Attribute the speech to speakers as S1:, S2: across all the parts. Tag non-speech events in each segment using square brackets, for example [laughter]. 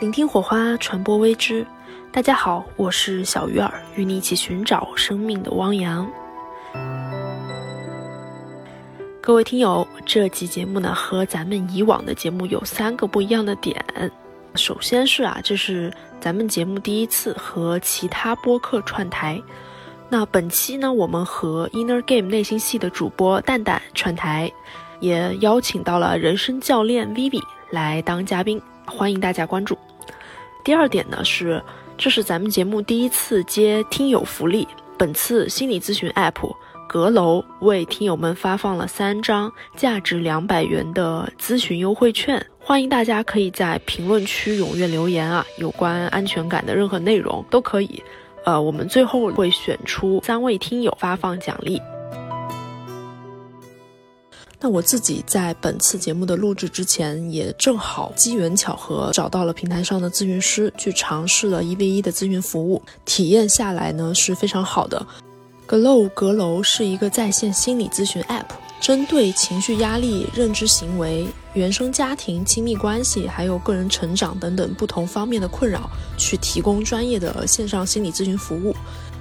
S1: 聆听火花，传播微知。大家好，我是小鱼儿，与你一起寻找生命的汪洋。各位听友，这期节目呢和咱们以往的节目有三个不一样的点。首先是啊，这是咱们节目第一次和其他播客串台。那本期呢，我们和 Inner Game 内心戏的主播蛋蛋串台，也邀请到了人生教练 Vivi 来当嘉宾，欢迎大家关注。第二点呢是，这是咱们节目第一次接听友福利。本次心理咨询 App 阁楼为听友们发放了三张价值两百元的咨询优惠券，欢迎大家可以在评论区踊跃留言啊，有关安全感的任何内容都可以。呃，我们最后会选出三位听友发放奖励。那我自己在本次节目的录制之前，也正好机缘巧合找到了平台上的咨询师，去尝试了一 v 一的咨询服务，体验下来呢是非常好的。Glow 阁楼是一个在线心理咨询 App，针对情绪压力、认知行为、原生家庭、亲密关系，还有个人成长等等不同方面的困扰，去提供专业的线上心理咨询服务。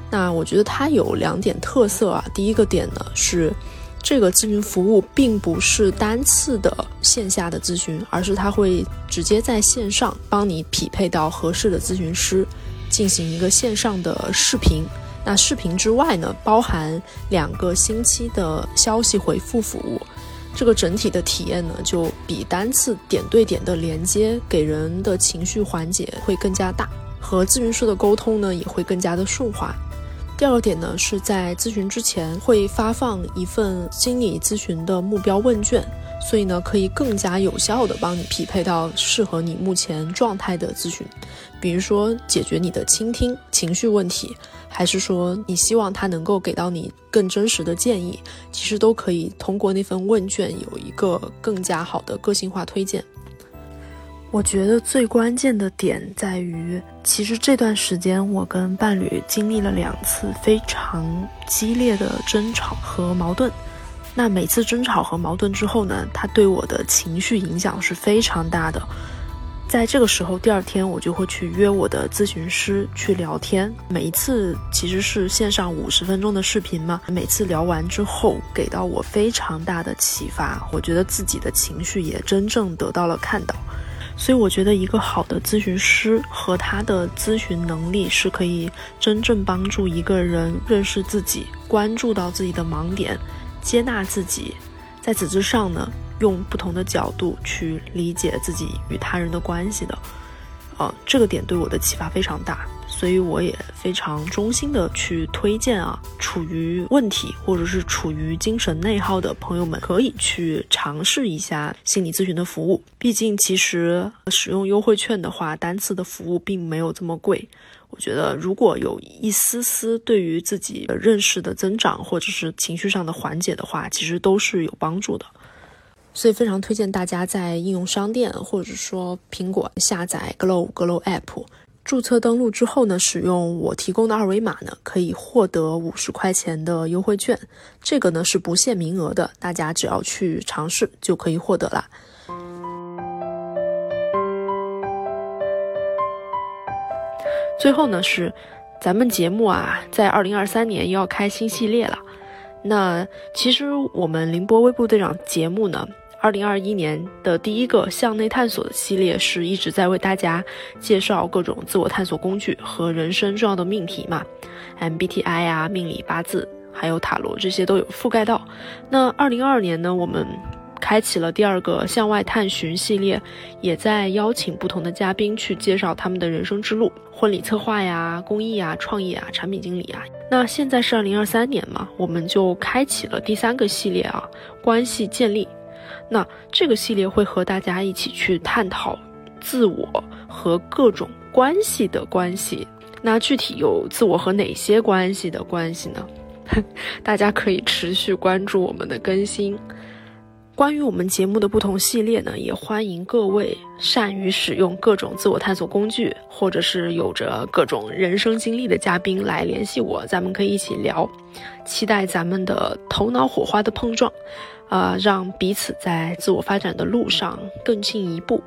S1: 那我觉得它有两点特色啊，第一个点呢是。这个咨询服务并不是单次的线下的咨询，而是它会直接在线上帮你匹配到合适的咨询师，进行一个线上的视频。那视频之外呢，包含两个星期的消息回复服务。这个整体的体验呢，就比单次点对点的连接给人的情绪缓解会更加大，和咨询师的沟通呢也会更加的顺滑。第二个点呢，是在咨询之前会发放一份心理咨询的目标问卷，所以呢，可以更加有效的帮你匹配到适合你目前状态的咨询，比如说解决你的倾听情绪问题，还是说你希望他能够给到你更真实的建议，其实都可以通过那份问卷有一个更加好的个性化推荐。我觉得最关键的点在于，其实这段时间我跟伴侣经历了两次非常激烈的争吵和矛盾。那每次争吵和矛盾之后呢，他对我的情绪影响是非常大的。在这个时候，第二天我就会去约我的咨询师去聊天。每一次其实是线上五十分钟的视频嘛，每次聊完之后，给到我非常大的启发。我觉得自己的情绪也真正得到了看到。所以我觉得一个好的咨询师和他的咨询能力是可以真正帮助一个人认识自己，关注到自己的盲点，接纳自己，在此之上呢，用不同的角度去理解自己与他人的关系的。呃，这个点对我的启发非常大。所以我也非常衷心的去推荐啊，处于问题或者是处于精神内耗的朋友们，可以去尝试一下心理咨询的服务。毕竟，其实使用优惠券的话，单次的服务并没有这么贵。我觉得，如果有一丝丝对于自己的认识的增长，或者是情绪上的缓解的话，其实都是有帮助的。所以，非常推荐大家在应用商店或者说苹果下载 Glow Glow App。注册登录之后呢，使用我提供的二维码呢，可以获得五十块钱的优惠券。这个呢是不限名额的，大家只要去尝试就可以获得啦。最后呢是，咱们节目啊，在二零二三年要开新系列了。那其实我们凌波微步队长节目呢。二零二一年的第一个向内探索的系列是一直在为大家介绍各种自我探索工具和人生重要的命题嘛，MBTI 啊、命理八字，还有塔罗这些都有覆盖到。那二零二二年呢，我们开启了第二个向外探寻系列，也在邀请不同的嘉宾去介绍他们的人生之路，婚礼策划呀、公益啊、创业啊、产品经理啊。那现在是二零二三年嘛，我们就开启了第三个系列啊，关系建立。那这个系列会和大家一起去探讨自我和各种关系的关系。那具体有自我和哪些关系的关系呢？[laughs] 大家可以持续关注我们的更新。关于我们节目的不同系列呢，也欢迎各位善于使用各种自我探索工具，或者是有着各种人生经历的嘉宾来联系我，咱们可以一起聊。期待咱们的头脑火花的碰撞。啊，让彼此在自我发展的路上更进一步。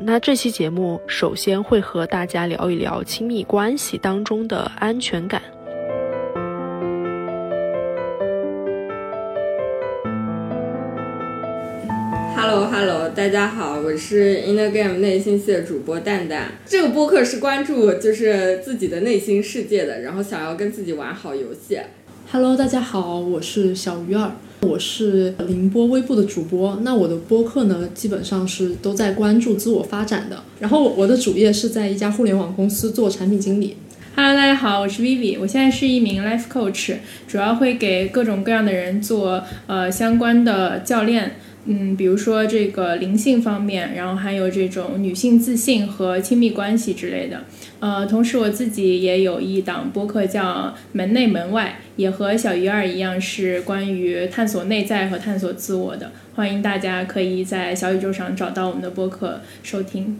S1: 那这期节目首先会和大家聊一聊亲密关系当中的安全感。
S2: Hello Hello，大家好，我是 Inner Game 内心系的主播蛋蛋。这个播客是关注就是自己的内心世界的，然后想要跟自己玩好游戏。
S3: Hello，大家好，我是小鱼儿，我是宁波微步的主播。那我的播客呢，基本上是都在关注自我发展的。然后我的主业是在一家互联网公司做产品经理。
S4: Hello，大家好，我是 Vivi，我现在是一名 Life Coach，主要会给各种各样的人做呃相关的教练。嗯，比如说这个灵性方面，然后还有这种女性自信和亲密关系之类的。呃，同时我自己也有一档播客叫《门内门外》，也和小鱼儿一样是关于探索内在和探索自我的。欢迎大家可以在小宇宙上找到我们的播客收听。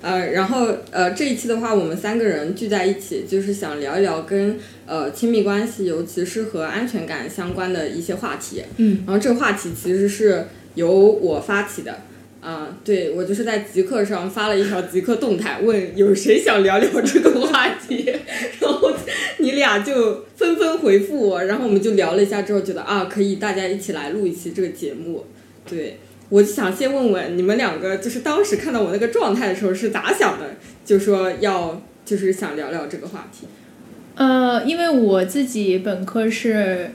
S2: 呃，然后呃这一期的话，我们三个人聚在一起，就是想聊一聊跟呃亲密关系，尤其是和安全感相关的一些话题。
S3: 嗯，
S2: 然后这个话题其实是由我发起的。啊，对我就是在极客上发了一条极客动态，问有谁想聊聊这个话题，[laughs] 然后你俩就纷纷回复我，然后我们就聊了一下之后，觉得啊可以大家一起来录一期这个节目。对我就想先问问你们两个，就是当时看到我那个状态的时候是咋想的？就说要就是想聊聊这个话题。
S4: 呃，因为我自己本科是。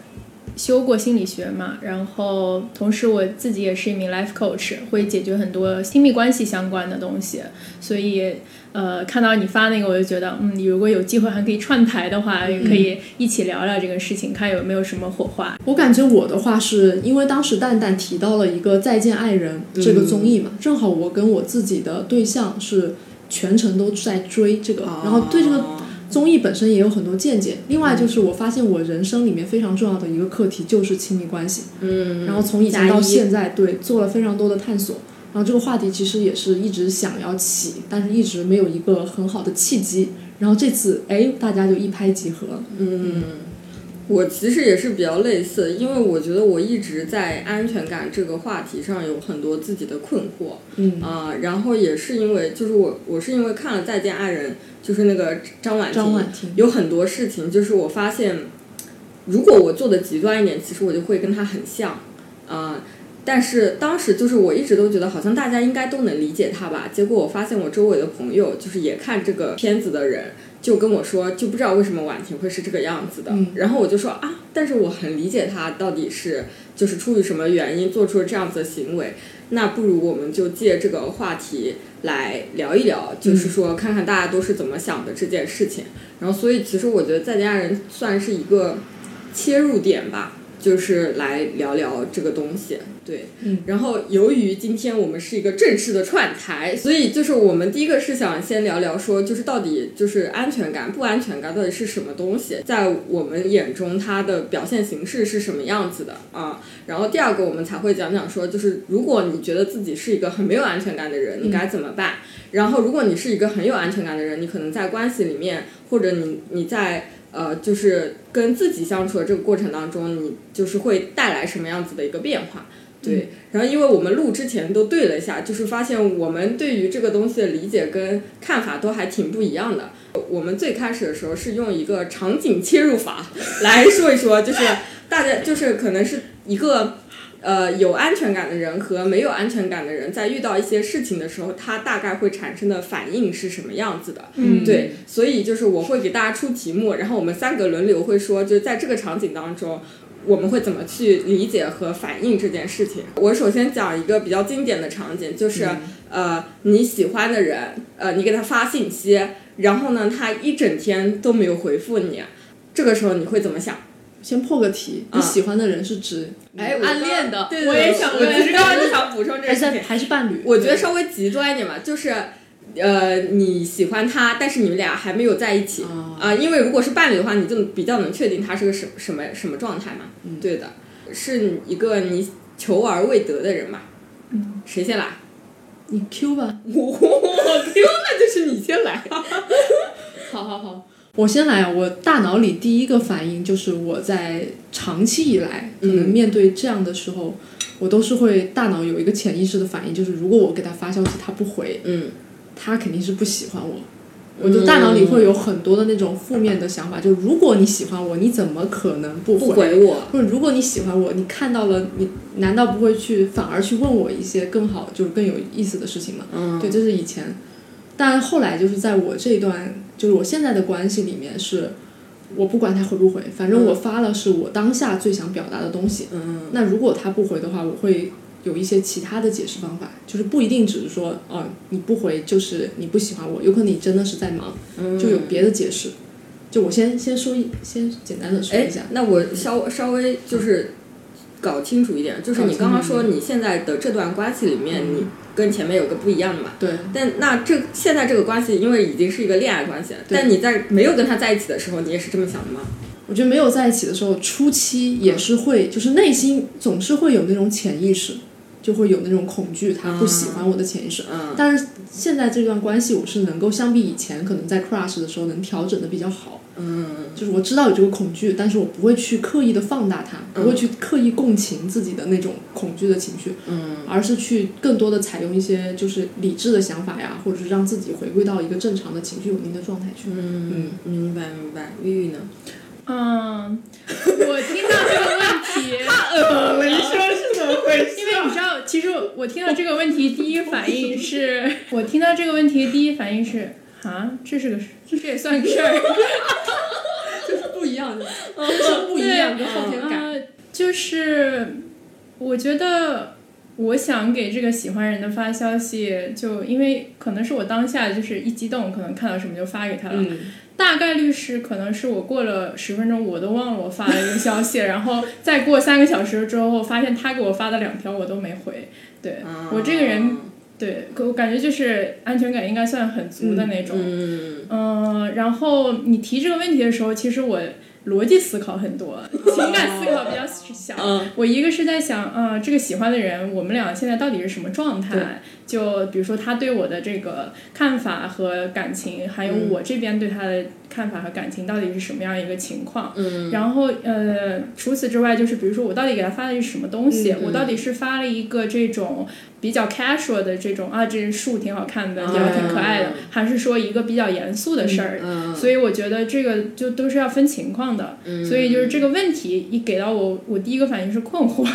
S4: 修过心理学嘛，然后同时我自己也是一名 life coach，会解决很多亲密关系相关的东西，所以呃看到你发那个，我就觉得嗯，你如果有机会还可以串台的话，也可以一起聊聊这个事情，看有没有什么火花。
S3: 我感觉我的话是因为当时蛋蛋提到了一个《再见爱人》这个综艺嘛，正好我跟我自己的对象是全程都在追这个，然后对这个。综艺本身也有很多见解，另外就是我发现我人生里面非常重要的一个课题就是亲密关系，
S2: 嗯，
S3: 然后从以前到现在，对，做了非常多的探索，然后这个话题其实也是一直想要起，但是一直没有一个很好的契机，然后这次哎，大家就一拍即合，
S2: 嗯。我其实也是比较类似，因为我觉得我一直在安全感这个话题上有很多自己的困惑，
S3: 嗯。
S2: 啊，然后也是因为就是我我是因为看了《再见爱人》，就是那个张婉
S3: 婷，
S2: 有很多事情就是我发现，如果我做的极端一点，其实我就会跟她很像，啊，但是当时就是我一直都觉得好像大家应该都能理解她吧，结果我发现我周围的朋友就是也看这个片子的人。就跟我说，就不知道为什么婉婷会是这个样子的。然后我就说啊，但是我很理解她到底是就是出于什么原因做出了这样子的行为。那不如我们就借这个话题来聊一聊，就是说看看大家都是怎么想的这件事情。然后，所以其实我觉得在家人算是一个切入点吧。就是来聊聊这个东西，对，
S3: 嗯，
S2: 然后由于今天我们是一个正式的串台，所以就是我们第一个是想先聊聊说，就是到底就是安全感、不安全感到底是什么东西，在我们眼中它的表现形式是什么样子的啊？然后第二个我们才会讲讲说，就是如果你觉得自己是一个很没有安全感的人，你该怎么办？然后如果你是一个很有安全感的人，你可能在关系里面，或者你你在。呃，就是跟自己相处的这个过程当中，你就是会带来什么样子的一个变化？对。然后，因为我们录之前都对了一下，就是发现我们对于这个东西的理解跟看法都还挺不一样的。我们最开始的时候是用一个场景切入法 [laughs] 来说一说，就是大家就是可能是一个。呃，有安全感的人和没有安全感的人，在遇到一些事情的时候，他大概会产生的反应是什么样子的？
S4: 嗯，
S2: 对，所以就是我会给大家出题目，然后我们三个轮流会说，就是在这个场景当中，我们会怎么去理解和反应这件事情。我首先讲一个比较经典的场景，就是呃，你喜欢的人，呃，你给他发信息，然后呢，他一整天都没有回复你，这个时候你会怎么想？
S3: 先破个题，你喜欢的人是指
S2: 哎
S3: 暗恋的？
S2: 对对，我也想，我其实刚刚就想补充这个事情，
S3: 还是伴侣？
S2: 我觉得稍微极端一点吧，就是呃你喜欢他，但是你们俩还没有在一起啊，因为如果是伴侣的话，你就比较能确定他是个什什么什么状态嘛。
S3: 嗯，
S2: 对的，是一个你求而未得的人嘛。
S4: 嗯，
S2: 谁先来？
S3: 你 Q 吧。[laughs]
S2: 我 Q，那就是你先来。
S3: 好 [laughs] 好好。我先来，我大脑里第一个反应就是我在长期以来可能面对这样的时候，我都是会大脑有一个潜意识的反应，就是如果我给他发消息他不回，
S2: 嗯，
S3: 他肯定是不喜欢我。我就大脑里会有很多的那种负面的想法，就如果你喜欢我，你怎么可能不
S2: 不回我？
S3: 或者如果你喜欢我，你看到了，你难道不会去反而去问我一些更好，就是更有意思的事情吗？
S2: 嗯，
S3: 对，这是以前，但后来就是在我这一段，就是我现在的关系里面，是我不管他回不回，反正我发了是我当下最想表达的东西。
S2: 嗯，
S3: 那如果他不回的话，我会。有一些其他的解释方法，就是不一定只是说，哦，你不回就是你不喜欢我，有可能你真的是在忙，就有别的解释。就我先先说一，先简单的说一下。
S2: 那我稍稍微就是搞清楚一点，就是你刚刚说你现在的这段关系里面，你跟前面有个不一样的嘛？
S3: 对。
S2: 但那这现在这个关系，因为已经是一个恋爱关系了，但你在没有跟他在一起的时候，你也是这么想的吗？
S3: 我觉得没有在一起的时候，初期也是会，就是内心总是会有那种潜意识。就会有那种恐惧，他不喜欢我的潜意识。
S2: 嗯，
S3: 但是现在这段关系，我是能够相比以前，可能在 crush 的时候能调整的比较好。
S2: 嗯，
S3: 就是我知道有这个恐惧，但是我不会去刻意的放大它，不会去刻意共情自己的那种恐惧的情绪。
S2: 嗯，
S3: 而是去更多的采用一些就是理智的想法呀，或者是让自己回归到一个正常的情绪稳定的状态去。
S2: 嗯嗯，明白明白。玉玉呢？
S4: 嗯，我听到这个问题，
S2: 太恶了，你说是怎么回事？
S4: 因为你知道，其实我听到这个问题，第一反应是，[laughs] 我听到这个问题第一反应是，啊，这是个，这也算个事儿，[laughs]
S3: 就是不一样的，是不一样的后天感，
S4: 就是我觉得。我想给这个喜欢人的发消息，就因为可能是我当下就是一激动，可能看到什么就发给他了。大概率是可能是我过了十分钟，我都忘了我发了一个消息，[laughs] 然后再过三个小时之后，发现他给我发的两条我都没回。对我这个人，对我感觉就是安全感应该算很足的那种。嗯，然后你提这个问题的时候，其实我。逻辑思考很多，[laughs] 情感思考比较小。我一个是在想，啊，这个喜欢的人，我们俩现在到底是什么状态？就比如说他对我的这个看法和感情，还有我这边对他的看法和感情到底是什么样一个情况？
S2: 嗯。
S4: 然后呃，除此之外，就是比如说我到底给他发的是什么东西？我到底是发了一个这种。比较 casual 的这种啊，这树挺好看的，也挺可爱的，还是说一个比较严肃的事儿？所以我觉得这个就都是要分情况的。所以就是这个问题一给到我，我第一个反应是困惑。[laughs]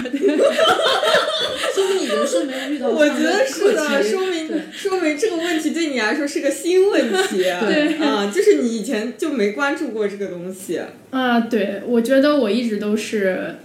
S3: 说明你人生没有遇到。
S2: 我觉得是的，说明说明这个问题对你来说是个新问题。
S4: 对
S2: 啊，就是你以前就没关注过这个东西。
S4: 啊，对，我觉得我一直都是。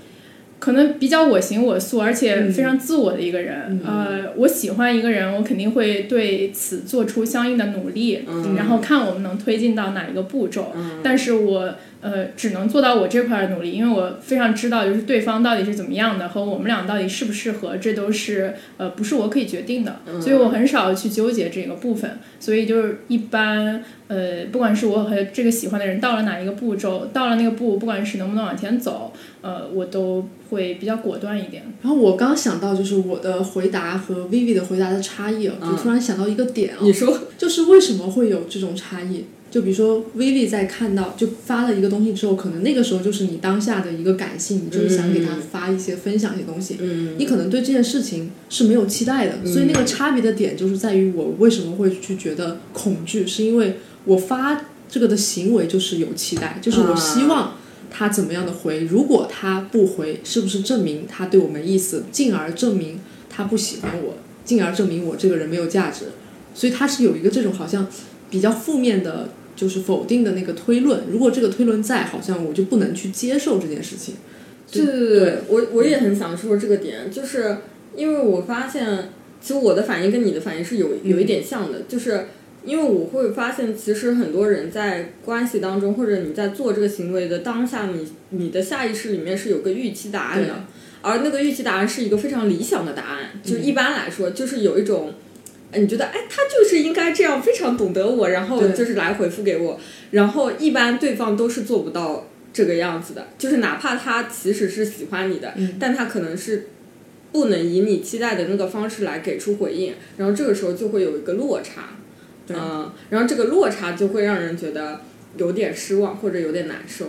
S4: 可能比较我行我素，而且非常自我的一个人。呃，我喜欢一个人，我肯定会对此做出相应的努力，然后看我们能推进到哪一个步骤。但是我。呃，只能做到我这块努力，因为我非常知道，就是对方到底是怎么样的，和我们俩到底适不适合，这都是呃不是我可以决定的，所以我很少去纠结这个部分。所以就是一般呃，不管是我和这个喜欢的人到了哪一个步骤，到了那个步，不管是能不能往前走，呃，我都会比较果断一点。
S3: 然后我刚想到就是我的回答和 Vivi 的回答的差异，我突然想到一个点啊，
S2: 你说
S3: 就是为什么会有这种差异？就比如说，威力在看到就发了一个东西之后，可能那个时候就是你当下的一个感性，你就是想给他发一些分享一些东西。
S2: 嗯，
S3: 你可能对这件事情是没有期待的，所以那个差别的点就是在于我为什么会去觉得恐惧，是因为我发这个的行为就是有期待，就是我希望他怎么样的回，如果他不回，是不是证明他对我没意思，进而证明他不喜欢我，进而证明我这个人没有价值，所以他是有一个这种好像。比较负面的，就是否定的那个推论。如果这个推论在，好像我就不能去接受这件事情。
S2: 对对对，我我也很想说这个点，就是因为我发现，其实我的反应跟你的反应是有有一点像的，就是因为我会发现，其实很多人在关系当中，或者你在做这个行为的当下，你你的下意识里面是有个预期答案的，而那个预期答案是一个非常理想的答案，就一般来说，就是有一种。你觉得哎，他就是应该这样，非常懂得我，然后就是来回复给我，然后一般对方都是做不到这个样子的，就是哪怕他其实是喜欢你的，但他可能是不能以你期待的那个方式来给出回应，然后这个时候就会有一个落差，嗯，然后这个落差就会让人觉得有点失望或者有点难受，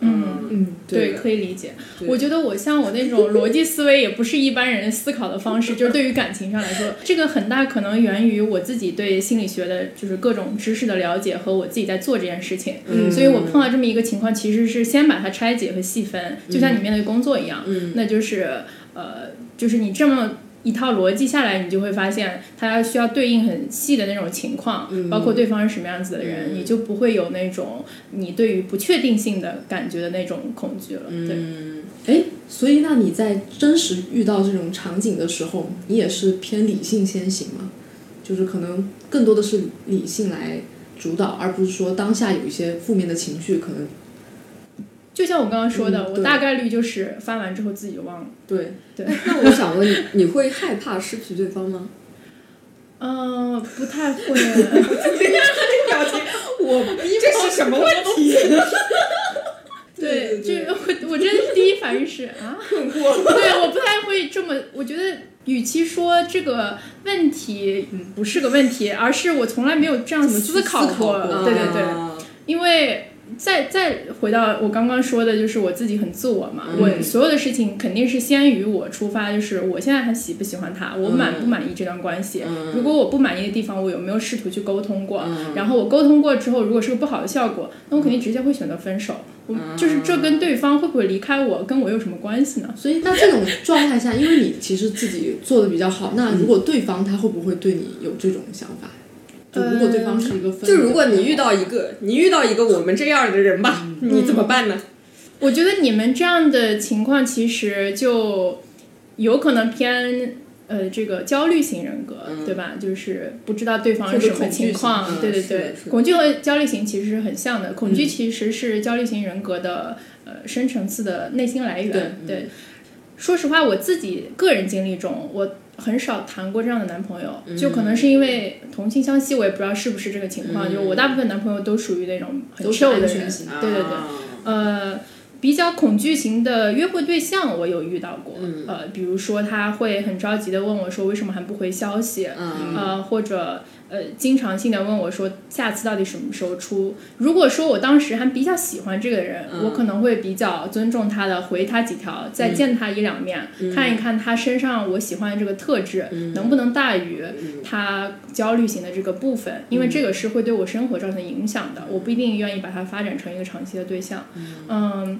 S4: 嗯
S3: 嗯，
S4: 对，可以理解。我觉得我像我那种逻辑思维也不是一般人思考的方式，就是对于感情上来说，这个很大可能源于我自己对心理学的就是各种知识的了解和我自己在做这件事情。
S2: 嗯
S4: 所以我碰到这么一个情况，其实是先把它拆解和细分，就像你面对工作一样，
S2: 嗯
S4: 那就是呃，就是你这么。一套逻辑下来，你就会发现它需要对应很细的那种情况，
S2: 嗯
S4: 包括对方是什么样子的人，你就不会有那种你对于不确定性的感觉的那种恐惧了。对，
S2: 嗯，
S3: 哎，所以那你在真实遇到这种场景的时候，你也是偏理性先行吗？就是可能更多的是理性来主导，而不是说当下有一些负面的情绪，可能
S4: 就像我刚刚说的，
S3: 嗯
S4: 我大概率就是翻完之后自己就忘了。
S3: 对对
S2: 那我想问你，你会害怕失去对方吗？
S4: 嗯、[laughs] 不太会。
S2: 表情，我这是什么问题？[laughs]
S4: 对，
S2: 对
S4: 这我我真的是第一反应是啊，
S2: 困惑。
S4: 对，我不太会这么，我觉得。与其说这个问题不是个问题，而是我从来没有这样
S3: 子
S4: 思考
S3: 过
S4: 对对对，
S2: 啊
S4: 因为再再回到我刚刚说的，就是我自己很自我嘛，
S2: 嗯
S4: 我所有的事情肯定是先于我出发，就是我现在还喜不喜欢他，我满不满意这段关系。
S2: 嗯
S4: 如果我不满意的地方，我有没有试图去沟通过？
S2: 嗯
S4: 然后我沟通过之后，如果是个不好的效果，那我肯定直接会选择分手。我就是这跟对方会不会离开我，跟我有什么关系呢？
S3: 所以那这种状态下，因为你其实自己做的比较好，那如果对方他会不会对你有这种想法？就如果对方是一个分
S2: 就如果你遇到一个，你遇到一个我们这样的人吧，你怎么办呢？
S4: 我觉得你们这样的情况其实就有可能偏呃这个焦虑型人格，对吧？就是不知道对方是什么情况，对对对恐惧和焦虑型其实是很像的。恐惧其实是焦虑型人格的呃深层次的内心来源。对，说实话，我自己个人经历中，我。很少谈过这样的男朋友，就可能是因为同性相吸，我也不知道是不是这个情况。就我大部分男朋友都属于那种很
S3: 都是
S4: chill 的
S3: 型，
S4: 对对对。
S2: 啊
S4: 呃，比较恐惧型的约会对象，我有遇到过。
S2: 嗯
S4: 呃，比如说他会很着急的问我说为什么还不回消息，
S2: 嗯
S4: 呃，或者呃经常性的问我说下次到底什么时候出。如果说我当时还比较喜欢这个人，
S2: 嗯。
S4: 我可能会比较尊重他的，回他几条，再见他一两面，
S2: 嗯。
S4: 看一看他身上我喜欢的这个特质、能不能大于
S2: 嗯。
S4: 他焦虑型的这个部分，因为这个是会对我生活造成影响的，我不一定愿意把它发展成一个长期的对象。嗯，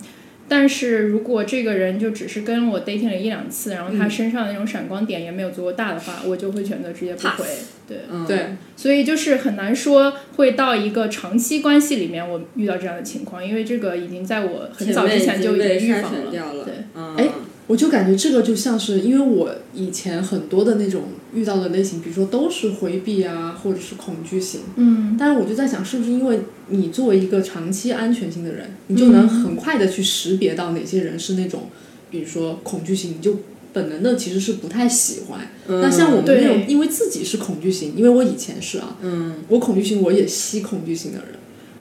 S4: 但是如果这个人就只是跟我 dating 了一两次，然后他身上的那种闪光点也没有足够大的话，我就会选择直接不回。对，
S2: 嗯
S3: 对，
S4: 所以就是很难说会到一个长期关系里面我遇到这样的情况，因为这个已经在我很早之前就已经预防了。
S2: 了。
S4: 对，
S2: 嗯
S3: 哎我就感觉这个就像是，因为我以前很多的那种遇到的类型，比如说都是回避啊，或者是恐惧型。
S4: 嗯，
S3: 但是我就在想，是不是因为你作为一个长期安全性的人，你就能很快的去识别到哪些人是那种，比如说恐惧型，你就本能的其实是不太喜欢。嗯那像我们
S4: 对
S3: 那种，因为自己是恐惧型，因为我以前是啊，
S2: 嗯
S3: 我恐惧型，我也吸恐惧型的人。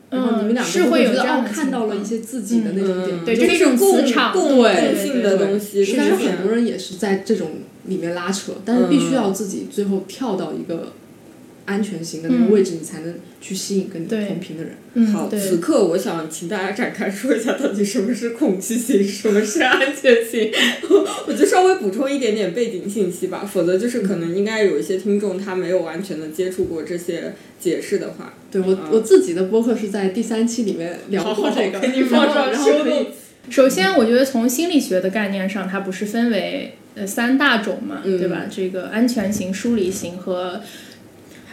S3: 然后你们两个就
S4: 是会有
S3: 觉得哦，看到了一些自己的那种点，
S2: 嗯，
S4: 对
S2: 就
S4: 就是是一种
S2: 共
S4: 磁场
S2: 共性的东西，
S3: 但是
S2: 是
S3: 很多人也是在这种里面拉扯，但是必须要自己最后跳到一个安全型的那个位置，你才能去吸引跟你同频的人。
S4: 嗯，
S2: 好，此刻我想请大家展开说一下，到底什么是恐惧型，什么是安全型。[laughs] 我就稍微补充一点点背景信息吧，否则就是可能应该有一些听众他没有完全的接触过这些解释的话，
S3: 对我、我自己的播客是在第三期里面聊过 [laughs] 这个，
S2: 给你放上
S3: 然后然后可以
S4: 首先，我觉得从心理学的概念上，它不是分为呃三大种嘛，
S2: 嗯。
S4: 对吧？这个安全型、疏离型和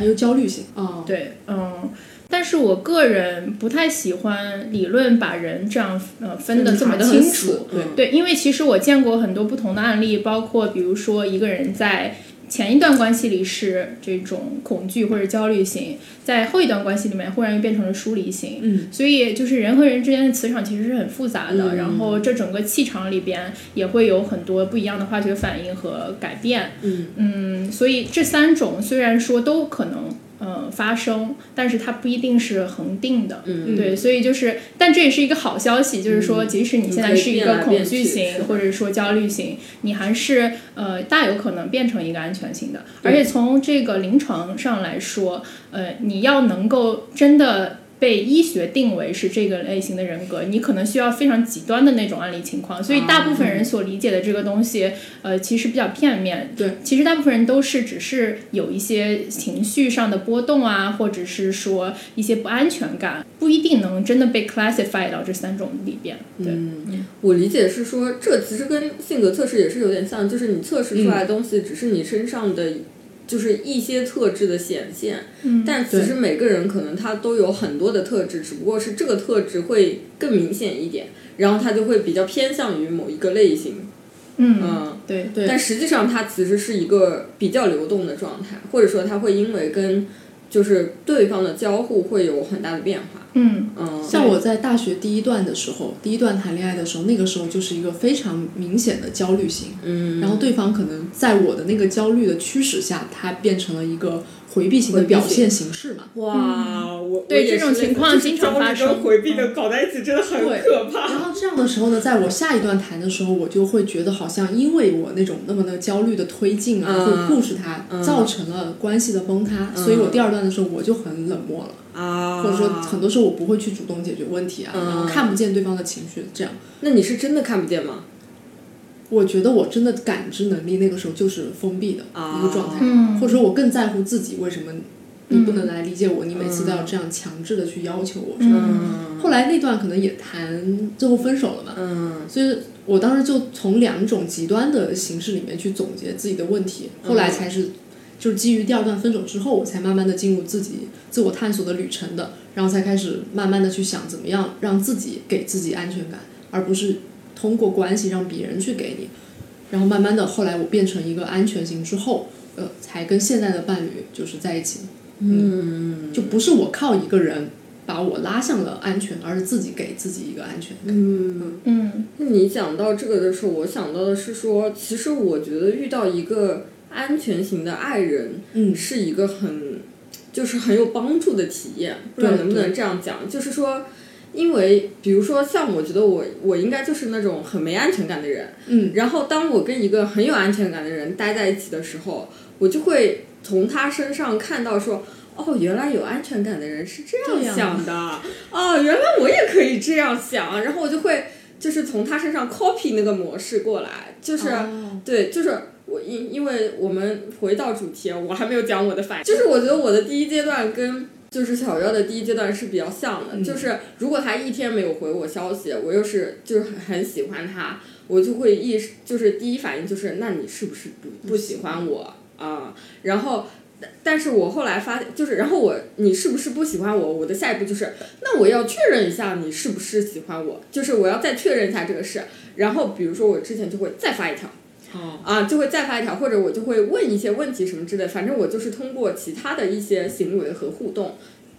S3: 还有焦虑性哦，
S4: 对，嗯。但是我个人不太喜欢理论把人这样呃分得这么
S3: 的
S4: 清楚，
S3: 对
S4: 对，因为其实我见过很多不同的案例，包括比如说一个人在前一段关系里是这种恐惧或者焦虑型，在后一段关系里面忽然又变成了疏离型。
S3: 嗯，
S4: 所以就是人和人之间的磁场其实是很复杂的，
S2: 嗯
S4: 然后这整个气场里边也会有很多不一样的化学反应和改变。
S2: 嗯
S4: 嗯，所以这三种虽然说都可能。呃，发生，但是它不一定是恒定的，
S2: 嗯。
S4: 对，所以就是，但这也是一个好消息，就是说，即使你现在是一个恐惧型或者说焦虑型，你还是呃大有可能变成一个安全型的。而且从这个临床上来说，呃，你要能够真的被医学定为是这个类型的人格，你可能需要非常极端的那种案例情况。所以大部分人所理解的这个东西，呃，其实比较片面。
S3: 对，
S4: 其实大部分人都是只是有一些情绪上的波动啊，或者是说一些不安全感，不一定能真的被 classify 到这三种里边。对，
S2: 我理解是说，这其实跟性格测试也是有点像，就是你测试出来的东西只是你身上的。就是一些特质的显现，
S4: 嗯
S2: 但其实每个人可能他都有很多的特质，只不过是这个特质会更明显一点，然后他就会比较偏向于某一个类型。
S4: 嗯，
S2: 嗯，
S4: 对
S3: 对
S2: 但实际上他其实是一个比较流动的状态，或者说他会因为跟就是对方的交互会有很大的变化。
S4: 嗯
S2: 嗯，
S3: 像我在大学第一段的时候，第一段谈恋爱的时候，那个时候就是一个非常明显的焦虑型，
S2: 嗯，
S3: 然后。对方可能在我的那个焦虑的驱使下，他变成了一个回避型的表现形式嘛。
S2: 哇，我
S4: 对这种情况经常发生。
S2: 回避的搞在一起真的很可怕。
S3: 然后这样的时候呢，在我下一段谈的时候，我就会觉得好像因为我那种那么的焦虑的推进啊，
S2: 嗯。
S3: 会 push 他，造成了关系的崩塌，所以我第二段的时候我就很冷漠了，
S2: 啊，
S3: 或者说很多时候我不会去主动解决问题啊，
S2: 嗯。
S3: 然后看不见对方的情绪，这样。
S2: 那你是真的看不见吗？
S3: 我觉得我真的感知能力那个时候就是封闭的
S2: 啊
S3: 一个状态，
S4: 嗯。
S3: 或者说我更在乎自己为什么你不能来理解我，你每次都要这样强制的去要求我。是吧
S2: 嗯。
S3: 后来那段可能也谈最后分手了嘛，
S2: 嗯。
S3: 所以我当时就从两种极端的形式里面去总结自己的问题，后来才是就是基于第二段分手之后，我才慢慢的进入自己自我探索的旅程的，然后才开始慢慢的去想怎么样让自己给自己安全感，而不是通过关系让别人去给你。然后慢慢的，后来我变成一个安全型之后，呃，才跟现在的伴侣就是在一起。
S2: 嗯
S3: 就不是我靠一个人把我拉向了安全，而是自己给自己一个安全感。
S2: 嗯。
S4: 嗯
S2: 那你讲到这个的时候，我想到的是说，其实我觉得遇到一个安全型的爱人，
S3: 嗯
S2: 是一个很就是很有帮助的体验。不知道
S3: 对
S2: 能不能这样讲？就是说，因为比如说像我觉得我我应该就是那种很没安全感的人，
S3: 嗯，
S2: 然后当我跟一个很有安全感的人待在一起的时候，我就会从他身上看到说。哦，原来有安全感的人是这样想的。哦，原来我也可以这样想，然后我就会就是从他身上 copy 那个模式过来，就是、
S3: 哦
S2: 对，就是我因因为我们回到主题，我还没有讲我的反应，就是我觉得我的第一阶段跟就是小夭的第一阶段是比较像的，
S3: 嗯
S2: 就是如果他一天没有回我消息，我又是就是很很喜欢他，我就会意识就是第一反应就是那你是不是不不喜欢我啊、然后。但但是我后来发现，就是然后我你是不是不喜欢我？我的下一步就是，那我要确认一下你是不是喜欢我，就是我要再确认一下这个事。然后比如说我之前就会再发一条，
S3: 哦，
S2: 啊，就会再发一条，或者我就会问一些问题什么之类，反正我就是通过其他的一些行为和互动，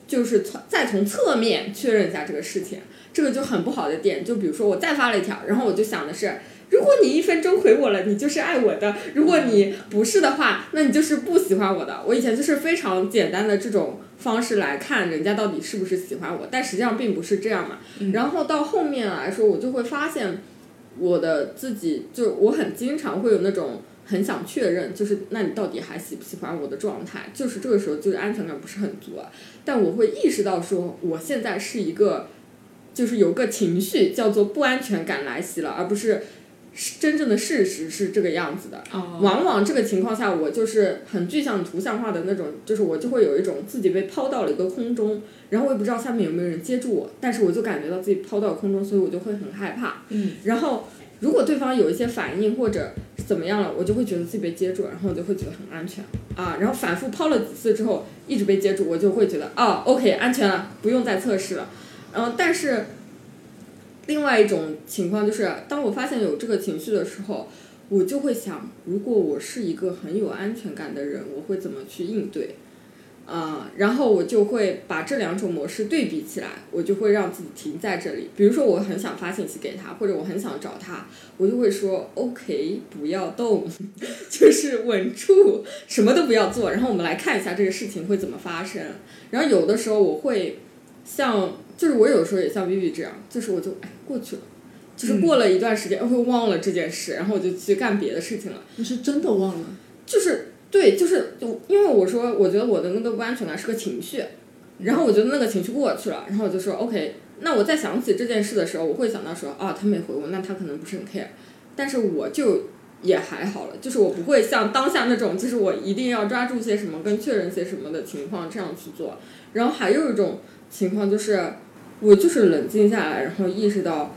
S2: 就是从再从侧面确认一下这个事情，这个就很不好的点。就比如说我再发了一条，然后我就想的是，如果你一分钟回我了，你就是爱我的；如果你不是的话，那你就是不喜欢我的。我以前就是非常简单的这种方式来看人家到底是不是喜欢我，但实际上并不是这样嘛。然后到后面来说，我就会发现。我的自己就我很经常会有那种很想确认，就是那你到底还喜不喜欢我的状态，就是这个时候就是安全感不是很足啊。但我会意识到说，我现在是一个，就是有个情绪叫做不安全感来袭了，而不是是真正的事实是这个样子的。
S3: 哦，
S2: 往往这个情况下，我就是很具象图像化的那种，就是我就会有一种自己被抛到了一个空中，然后我也不知道下面有没有人接住我，但是我就感觉到自己抛到空中，所以我就会很害怕。
S3: 嗯，
S2: 然后如果对方有一些反应或者怎么样了，我就会觉得自己被接住，然后我就会觉得很安全啊。然后反复抛了几次之后，一直被接住，我就会觉得哦，OK，安全了，不用再测试了。嗯、但是另外一种情况就是，当我发现有这个情绪的时候，我就会想，如果我是一个很有安全感的人，我会怎么去应对？啊、然后我就会把这两种模式对比起来，我就会让自己停在这里。比如说，我很想发信息给他，或者我很想找他，我就会说 OK，不要动，[laughs] 就是稳住，什么都不要做。然后我们来看一下这个事情会怎么发生。然后有的时候我会像，就是我有时候也像 Vivi 这样，就是我就过去了。就是过了一段时间，我会忘了这件事，然后我就去干别的事情了。
S3: 你是真的忘了？
S2: 就是对，就是就因为我说，我觉得我的那个不安全感是个情绪，然后我觉得那个情绪过去了，然后我就说 OK，那我再想起这件事的时候，我会想到说啊，他没回我，那他可能不是很 care，但是我就也还好了，就是我不会像当下那种，就是我一定要抓住些什么跟确认些什么的情况这样去做。然后还有一种情况就是，我就是冷静下来，然后意识到，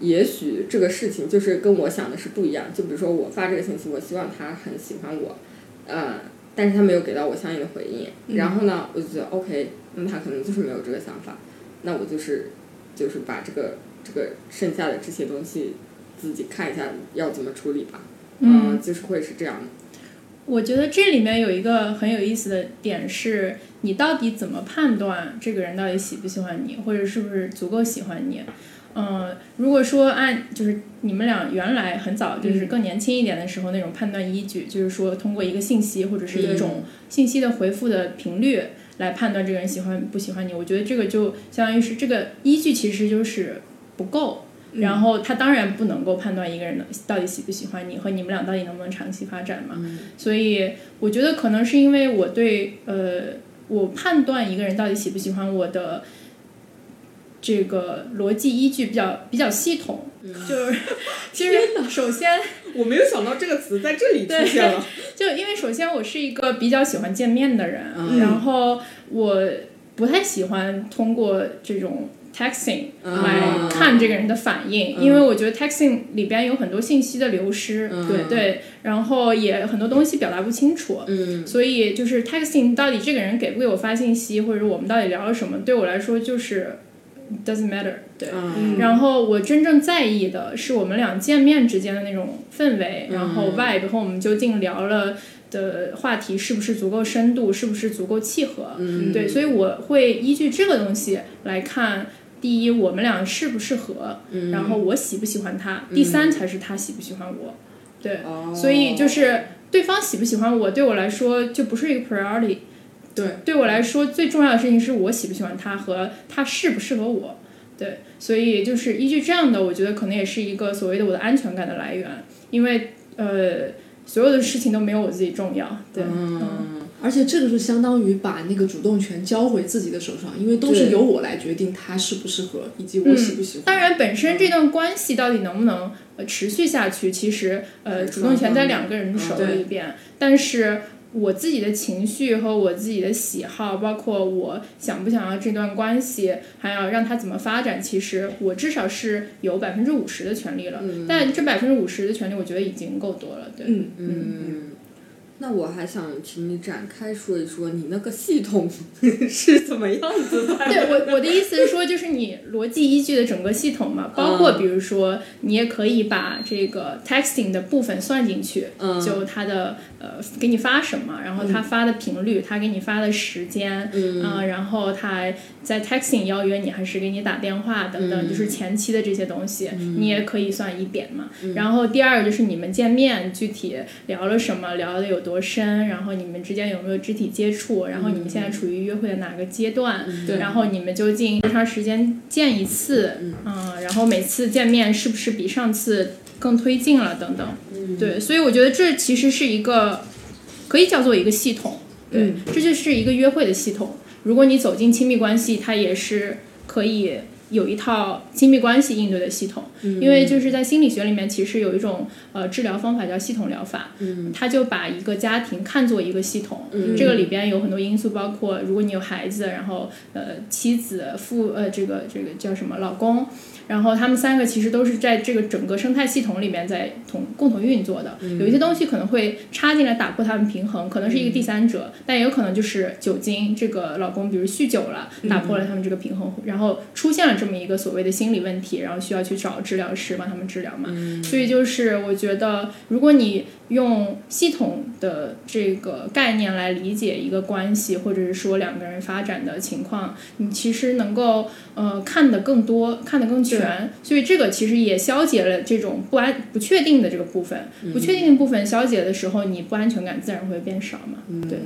S2: 也许这个事情就是跟我想的是不一样。就比如说我发这个信息，我希望他很喜欢我，呃，但是他没有给到我相应的回应。然后呢，我就觉得 OK，那他可能就是没有这个想法。那我就是就是把这个这个剩下的这些东西自己看一下要怎么处理吧。嗯，就是会是这样的。
S4: 我觉得这里面有一个很有意思的点是，你到底怎么判断这个人到底喜不喜欢你，或者是不是足够喜欢你？嗯，如果说按就是你们俩原来很早就是更年轻一点的时候那种判断依据，就是说通过一个信息或者是一种信息的回复的频率来判断这个人喜欢不喜欢你，我觉得这个就相当于是这个依据其实就是不够。然后他当然不能够判断一个人的到底喜不喜欢你和你们俩到底能不能长期发展嘛。所以我觉得可能是因为我对呃我判断一个人到底喜不喜欢我的这个逻辑依据比较比较系统。就是 [laughs] 其实首先
S2: 我没有想到这个词在这里出现了。[laughs]
S4: 就因为首先我是一个比较喜欢见面的人，然后我不太喜欢通过这种。Texting 来看这个人的反应，因为我觉得 texting 里边有很多信息的流失，对对，然后也很多东西表达不清楚，嗯，所以就是 texting 到底这个人给不给我发信息，或者我们到底聊了什么，对我来说就是 doesn't matter，对，然后我真正在意的是我们俩见面之间的那种氛围，然后 vibe 和我们究竟聊了的话题是不是足够深度，是不是足够契合，嗯，对，所以我会依据这个东西来看。第一，我们俩适不适合？然后我喜不喜欢他？第三才是他喜不喜欢我。对，所以就是对方喜不喜欢我，对我来说就不是一个 priority。
S3: 对，
S4: 对我来说最重要的事情是我喜不喜欢他和他适不适合我。对，所以就是依据这样的，我觉得可能也是一个所谓的我的安全感的来源，因为呃，所有的事情都没有我自己重要。对。
S3: 而且这个是相当于把那个主动权交回自己的手上，因为都是由我来决定他适不适合，以及我喜不喜欢。
S4: 当然，本身这段关系到底能不能呃持续下去，其实呃主动权在两个人手里边。但是我自己的情绪和我自己的喜好，包括我想不想要这段关系，还要让他怎么发展，其实我至少是有百分之五十的权利了。但这百分之五十的权利，我觉得已经够多了。对，
S3: 嗯嗯。
S2: 那我还想请你展开说一说你那个系统 [laughs] 是怎么样子的？
S4: 对我我的意思是说，就是你逻辑依据的整个系统嘛，包括比如说，你也可以把这个 texting 的部分算进去，就它的呃给你发什么，然后他发的频率，他给你发的时间，嗯，然后他在 texting 邀约你还是给你打电话等等，就是前期的这些东西，你也可以算一点嘛。然后第二就是你们见面具体聊了什么，聊的有多。多深？然后你们之间有没有肢体接触？然后你们现在处于约会的哪个阶段？然后你们究竟多长时间见一次？嗯，然后每次见面是不是比上次更推进了？等等。对，所以我觉得这其实是一个可以叫做一个系统。对，这就是一个约会的系统。如果你走进亲密关系，它也是可以。有一套亲密关系应对的系统，因为就是在心理学里面，其实有一种呃治疗方法叫系统疗法，嗯。他就把一个家庭看作一个系统，这个里边有很多因素，包括如果你有孩子，然后呃妻子、父呃这个这个叫什么老公。然后他们三个其实都是在这个整个生态系统里面在同共同运作的，有一些东西可能会插进来打破他们平衡，可能是一个第三者，但也有可能就是酒精，这个老公比如酗酒了，打破了他们这个平衡，然后出现了这么一个所谓的心理问题，然后需要去找治疗师帮他们治疗嘛。所以就是我觉得，如果你用系统的这个概念来理解一个关系，或者是说两个人发展的情况，你其实能够呃看得更多，看得更全。所以这个其实也消解了这种不安、不确定的这个部分。不确定的部分消解的时候，你不安全感自然会变少嘛。对，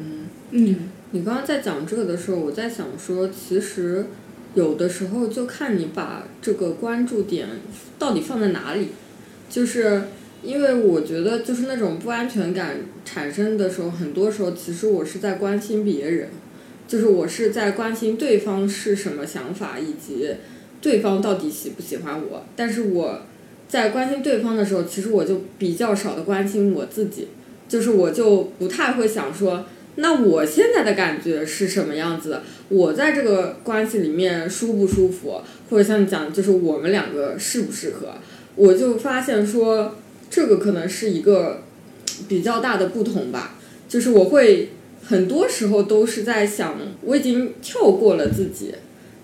S3: 嗯，
S2: 你刚刚在讲这个的时候，我在想说，其实有的时候就看你把这个关注点到底放在哪里，就是。因为我觉得，就是那种不安全感产生的时候，很多时候其实我是在关心别人，就是我是在关心对方是什么想法，以及对方到底喜不喜欢我。但是我在关心对方的时候，其实我就比较少的关心我自己，就是我就不太会想说，那我现在的感觉是什么样子的？我在这个关系里面舒不舒服？或者像你讲，就是我们两个适不适合？我就发现说，这个可能是一个比较大的不同吧。就是我会很多时候都是在想，我已经跳过了自己，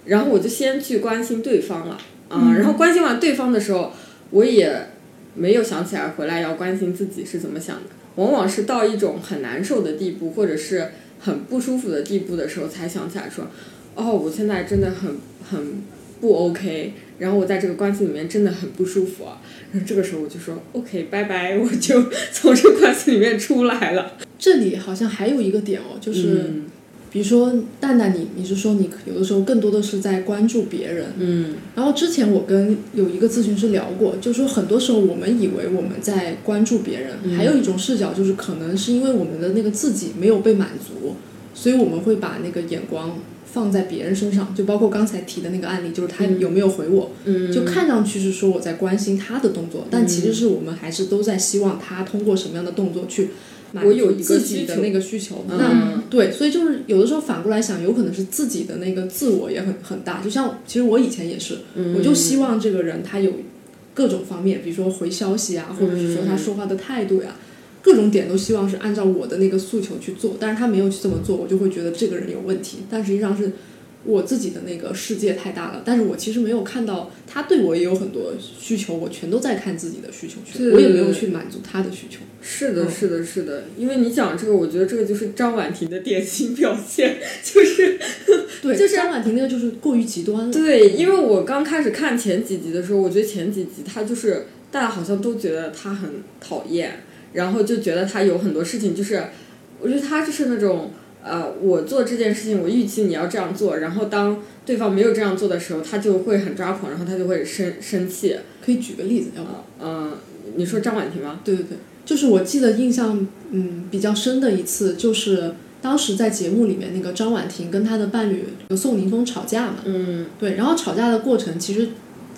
S2: 然后我就先去关心对方了啊。然后关心完对方的时候，我也没有想起来回来要关心自己是怎么想的。往往是到一种很难受的地步，或者是很不舒服的地步的时候，才想起来说，哦，我现在真的很很不 OK。然后我在这个关系里面真的很不舒服啊。然后这个时候我就说 OK，拜拜，我就 [laughs] 从这个关系里面出来了。
S3: 这里好像还有一个点哦，就是，比如说蛋蛋你，你是说你有的时候更多的是在关注别人，
S2: 嗯
S3: 然后之前我跟有一个咨询师聊过，就说很多时候我们以为我们在关注别人，还有一种视角就是可能是因为我们的那个自己没有被满足，所以我们会把那个眼光放在别人身上，就包括刚才提的那个案例，就是他有没有回我，
S2: 嗯，
S3: 就看上去是说我在关心他的动作，但其实是我们还是都在希望他通过什么样的动作去满足自己的那个需求。
S2: 嗯。
S3: 那对，所以就是有的时候反过来想，有可能是自己的那个自我也很很大。就像其实我以前也是，
S2: 嗯
S3: 我就希望这个人他有各种方面，比如说回消息啊，或者是
S2: 嗯
S3: 说他说话的态度呀、各种点都希望是按照我的那个诉求去做，但是他没有去这么做，我就会觉得这个人有问题。但实际上是我自己的那个世界太大了，但是我其实没有看到他对我也有很多需求，我全都在看自己的需求去，我也没有去满足他的需求。
S2: 是的，是的，是的，因为你讲这个，我觉得这个就是张婉婷的典型表现，就是 [laughs]
S3: 对，
S2: 就是
S3: 张婉婷那个就是过于极端了。
S2: 对，因为我刚开始看前几集的时候，我觉得前几集他就是大家好像都觉得他很讨厌，然后就觉得他有很多事情就是，我觉得他就是那种呃，我做这件事情，我预期你要这样做，然后当对方没有这样做的时候，他就会很抓狂，然后他就会生生气。
S3: 可以举个例子，要不？
S2: 嗯、你说张婉婷吗？
S3: 对对对，就是我记得印象嗯比较深的一次，就是当时在节目里面那个张婉婷跟她的伴侣宋宁峰吵架嘛，
S2: 嗯
S3: 对，然后吵架的过程其实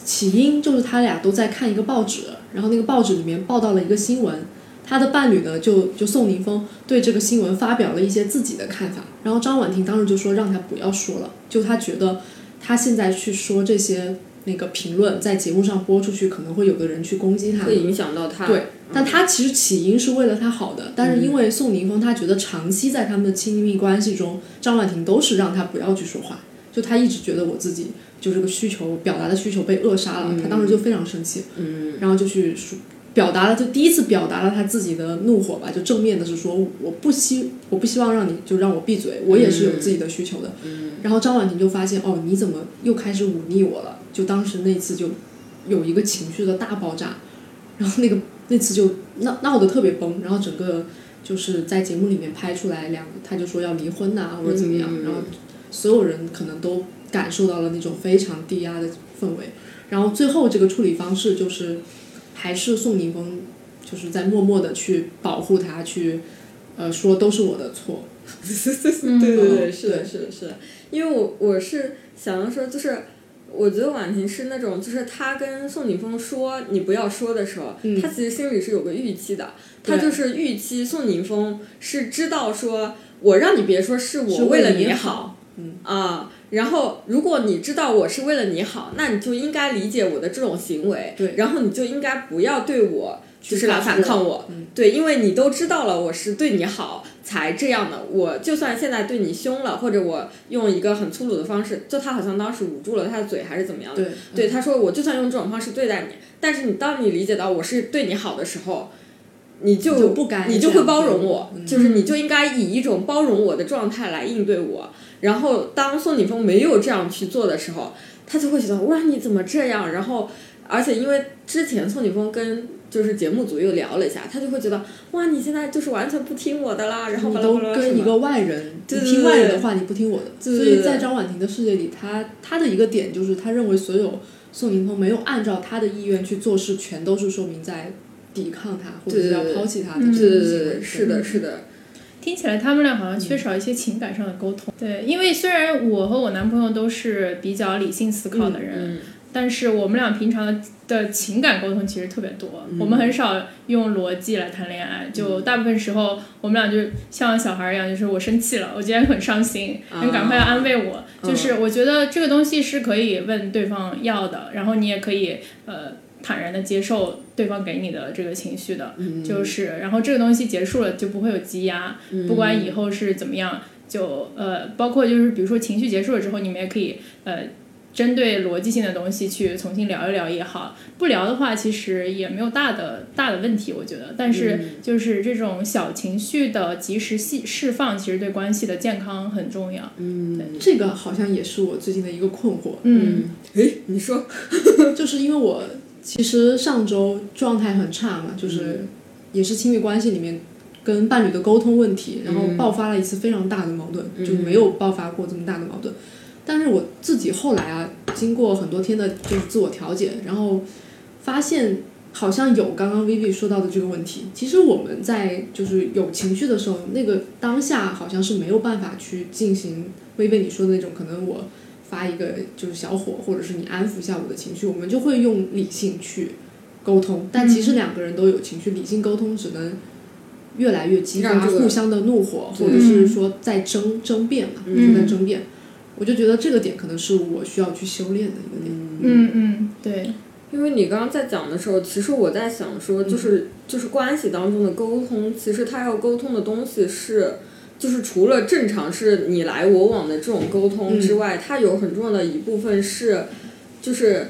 S3: 起因就是他俩都在看一个报纸，然后那个报纸里面报道了一个新闻，他的伴侣呢就就宋宁峰对这个新闻发表了一些自己的看法，然后张婉婷当时就说让他不要说了，就他觉得他现在去说这些那个评论在节目上播出去，可能会有的人去攻击他，
S2: 会影响到他。
S3: 对，但他其实起因是为了他好的，但是因为宋宁峰他觉得长期在他们的亲密关系中，张婉婷都是让他不要去说话，就他一直觉得我自己就这个需求表达的需求被扼杀了，他当时就非常生气，
S2: 嗯
S3: 然后就去说表达了，就第一次表达了他自己的怒火吧，就正面的是说我不希我不希望让你就让我闭嘴，我也是有自己的需求的。
S2: 嗯
S3: 然后张婉婷就发现哦，你怎么又开始忤逆我了？就当时那次就有一个情绪的大爆炸，然后那个那次就闹闹得特别崩，然后整个就是在节目里面拍出来两个，他就说要离婚呐、或者怎么样，
S2: 嗯
S3: 然后所有人可能都感受到了那种非常低压的氛围，然后最后这个处理方式就是还是宋宁峰就是在默默的去保护他，去呃说都是我的错，[laughs]
S2: 对对对，
S3: 嗯
S2: 是的，是的，是的，因为我我是想要说，就是我觉得婉婷是那种，就是她跟宋宁峰说你不要说的时候，
S3: 嗯。
S2: 她其实心里是有个预期的，她就是预期宋宁峰是知道说我让你别说是我
S3: 为了你
S2: 好，
S3: 嗯。
S2: 啊。然后，如果你知道我是为了你好，那你就应该理解我的这种行为，
S3: 对。
S2: 然后你就应该不要对我就是来反抗我，
S3: 嗯。
S2: 对，因为你都知道了我是对你好才这样的，我就算现在对你凶了，或者我用一个很粗鲁的方式，就他好像当时捂住了他的嘴还是怎么样的，
S3: 对
S2: 对，他说我就算用这种方式对待你，但是你当你理解到我是对你好的时候，你就
S3: 就不该
S2: 你就会包容我，
S3: 嗯
S2: 就是你就应该以一种包容我的状态来应对我。然后当宋景峰没有这样去做的时候，他就会觉得哇你怎么这样？然后而且因为之前宋景峰跟就是节目组又聊了一下，他就会觉得哇你现在就是完全不听我的啦，然后
S3: 你都跟一个外人，你听外人的话，你不听我的。
S2: 对对
S3: 所以在张婉婷的世界里，他他的一个点就是，他认为所有宋宁峰没有按照他的意愿去做事，全都是说明在抵抗他，或者是要
S2: 对对对
S3: 抛弃他的
S4: 嗯
S3: 这种
S2: 对对
S3: 行为。
S2: 对，是的，是的，
S4: 听起来他们俩好像缺少一些情感上的沟通。对，因为虽然我和我男朋友都是比较理性思考的人，但是我们俩平常的的情感沟通其实特别多。我们很少用逻辑来谈恋爱，就大部分时候我们俩就像小孩一样，就是我生气了，我今天很伤心，你赶快要安慰我。就是我觉得这个东西是可以问对方要的，然后你也可以呃。坦然的接受对方给你的这个情绪的，就是，然后这个东西结束了就不会有积压，不管以后是怎么样，就呃，包括就是比如说情绪结束了之后，你们也可以呃，针对逻辑性的东西去重新聊一聊也好，不聊的话其实也没有大的大的问题，我觉得，但是就是这种小情绪的及时释释放，其实对关系的健康很重要。
S3: 嗯，这个好像也是我最近的一个困惑。
S4: 嗯，
S2: 诶，你说，[laughs]
S3: 就是因为我。其实上周状态很差嘛，就是也是亲密关系里面跟伴侣的沟通问题，然后爆发了一次非常大的矛盾，就没有爆发过这么大的矛盾。但是我自己后来啊，经过很多天的就是自我调节，然后发现好像有刚刚 Vivi 说到的这个问题。其实我们在就是有情绪的时候，那个当下好像是没有办法去进行 Vivi 你说的那种，可能我。发一个就是小火，或者是你安抚一下我的情绪，我们就会用理性去沟通。但其实两个人都有情绪，理性沟通只能越来越激发互相的怒火，或者是说在争争辩嘛，就在争辩。我就觉得这个点可能是我需要去修炼的一个点。
S4: 嗯嗯，对。
S2: 因为你刚刚在讲的时候，其实我在想说，就是就是关系当中的沟通，其实他要沟通的东西是。就是除了正常是你来我往的这种沟通之外，它有很重要的一部分是，就是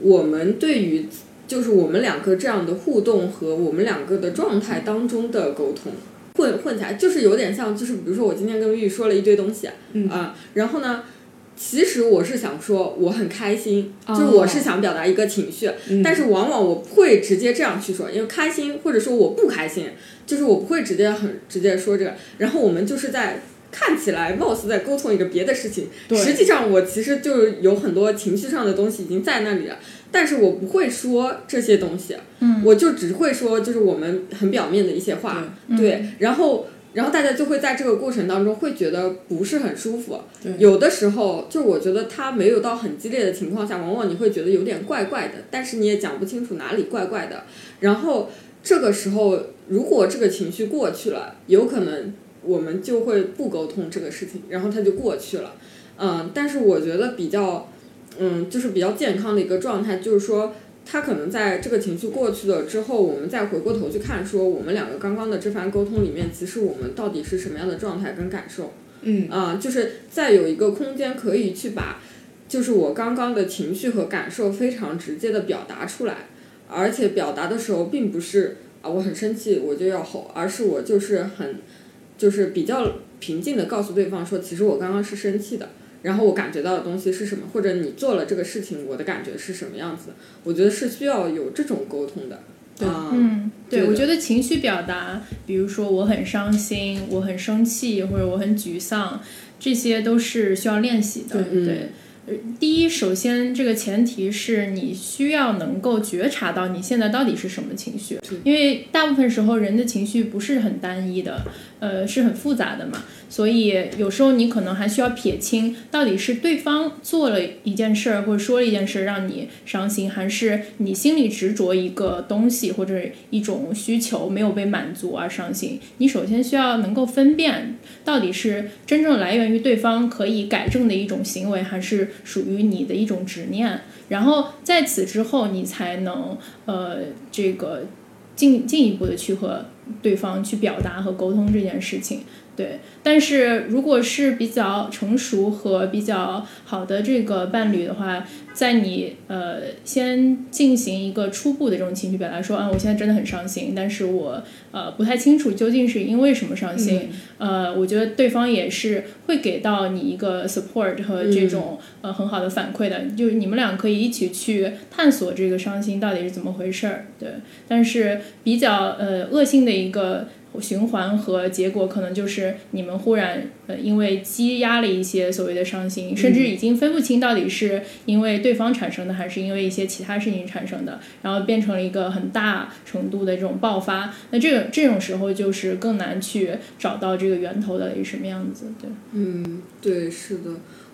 S2: 我们对于就是我们两个这样的互动和我们两个的状态当中的沟通混混起来，就是有点像，就是比如说我今天跟玉玉说了一堆东西啊，然后呢。其实我是想说我很开心，就是我是想表达一个情绪，但是往往我不会直接这样去说，因为开心或者说我不开心，就是我不会直接很直接说这个。然后我们就是在看起来貌似在沟通一个别的事情，实际上我其实就是有很多情绪上的东西已经在那里了，但是我不会说这些东西，我就只会说就是我们很表面的一些话，对，然后。然后大家就会在这个过程当中会觉得不是很舒服，有的时候就我觉得他没有到很激烈的情况下，往往你会觉得有点怪怪的，但是你也讲不清楚哪里怪怪的。然后这个时候，如果这个情绪过去了，有可能我们就会不沟通这个事情，然后它就过去了。嗯，但是我觉得比较，嗯，就是比较健康的一个状态，就是说。他可能在这个情绪过去了之后，我们再回过头去看，说我们两个刚刚的这番沟通里面，其实我们到底是什么样的状态跟感受？
S3: 嗯
S2: 啊，就是再有一个空间可以去把，就是我刚刚的情绪和感受非常直接的表达出来，而且表达的时候并不是啊我很生气我就要吼，而是我就是很，就是比较平静的告诉对方说，其实我刚刚是生气的。然后我感觉到的东西是什么？或者你做了这个事情，我的感觉是什么样子？我觉得是需要有这种沟通的。
S3: 对，
S4: 嗯，对，我觉得情绪表达，比如说我很伤心，我很生气，或者我很沮丧，这些都是需要练习的。对。第一，首先这个前提是你需要能够觉察到你现在到底是什么情绪，因为大部分时候人的情绪不是很单一的，呃，是很复杂的嘛。所以有时候你可能还需要撇清，到底是对方做了一件事儿或者说了一件事让你伤心，还是你心里执着一个东西或者一种需求没有被满足而伤心。你首先需要能够分辨，到底是真正来源于对方可以改正的一种行为，还是。属于你的一种执念，然后在此之后，你才能呃这个进进一步的去和对方去表达和沟通这件事情。对，但是如果是比较成熟和比较好的这个伴侣的话，在你呃先进行一个初步的这种情绪表达，说啊，我现在真的很伤心，但是我呃不太清楚究竟是因为什么伤心。呃，我觉得对方也是会给到你一个 support 和这种呃很好的反馈的，就是你们俩可以一起去探索这个伤心到底是怎么回事儿。对，但是比较呃恶性的一个。循环和结果可能就是你们忽然呃因为积压了一些所谓的伤心，甚至已经分不清到底是因为对方产生的还是因为一些其他事情产生的，然后变成了一个很大程度的这种爆发。那这个这种时候就是更难去找到这个源头到底是什么样子。对，
S2: 嗯，对，是的。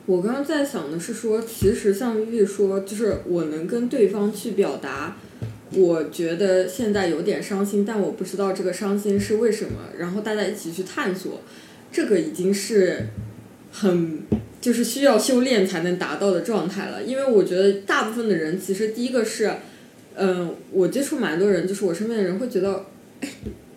S2: 我刚刚在想的是说，其实像玉说，就是我能跟对方去表达。我觉得现在有点伤心，但我不知道这个伤心是为什么。然后大家一起去探索，这个已经是很就是需要修炼才能达到的状态了。因为我觉得大部分的人其实第一个是，嗯，我接触蛮多人，就是我身边的人会觉得，哎，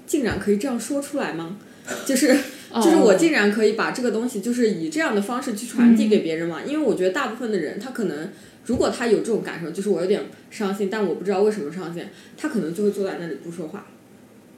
S2: 竟然可以这样说出来吗？就是就是我竟然可以把这个东西就是以这样的方式去传递给别人嘛？因为我觉得大部分的人他可能。如果他有这种感受，就是我有点伤心，但我不知道为什么伤心，他可能就会坐在那里不说话，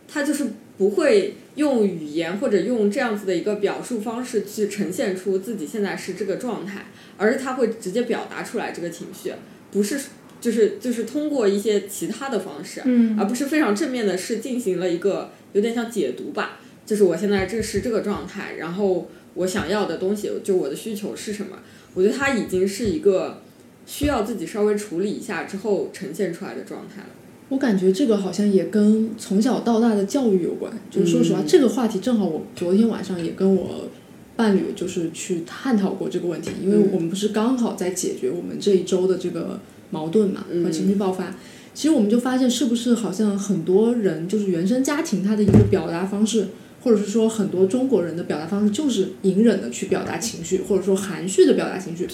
S2: 他就是不会用语言或者用这样子的一个表述方式去呈现出自己现在是这个状态，而是他会直接表达出来这个情绪，不是就是就是通过一些其他的方式，而不是非常正面的，是进行了一个有点像解读吧，就是我现在这是这个状态，然后我想要的东西，就我的需求是什么，我觉得他已经是一个。需要自己稍微处理一下之后呈现出来的状态了。
S3: 我感觉这个好像也跟从小到大的教育有关。就是说实话，这个话题正好我昨天晚上也跟我伴侣就是去探讨过这个问题，因为我们不是刚好在解决我们这一周的这个矛盾嘛和情绪爆发。其实我们就发现，是不是好像很多人就是原生家庭他的一个表达方式。或者是说，很多中国人的表达方式就是隐忍的去表达情绪，或者说含蓄的表达情绪。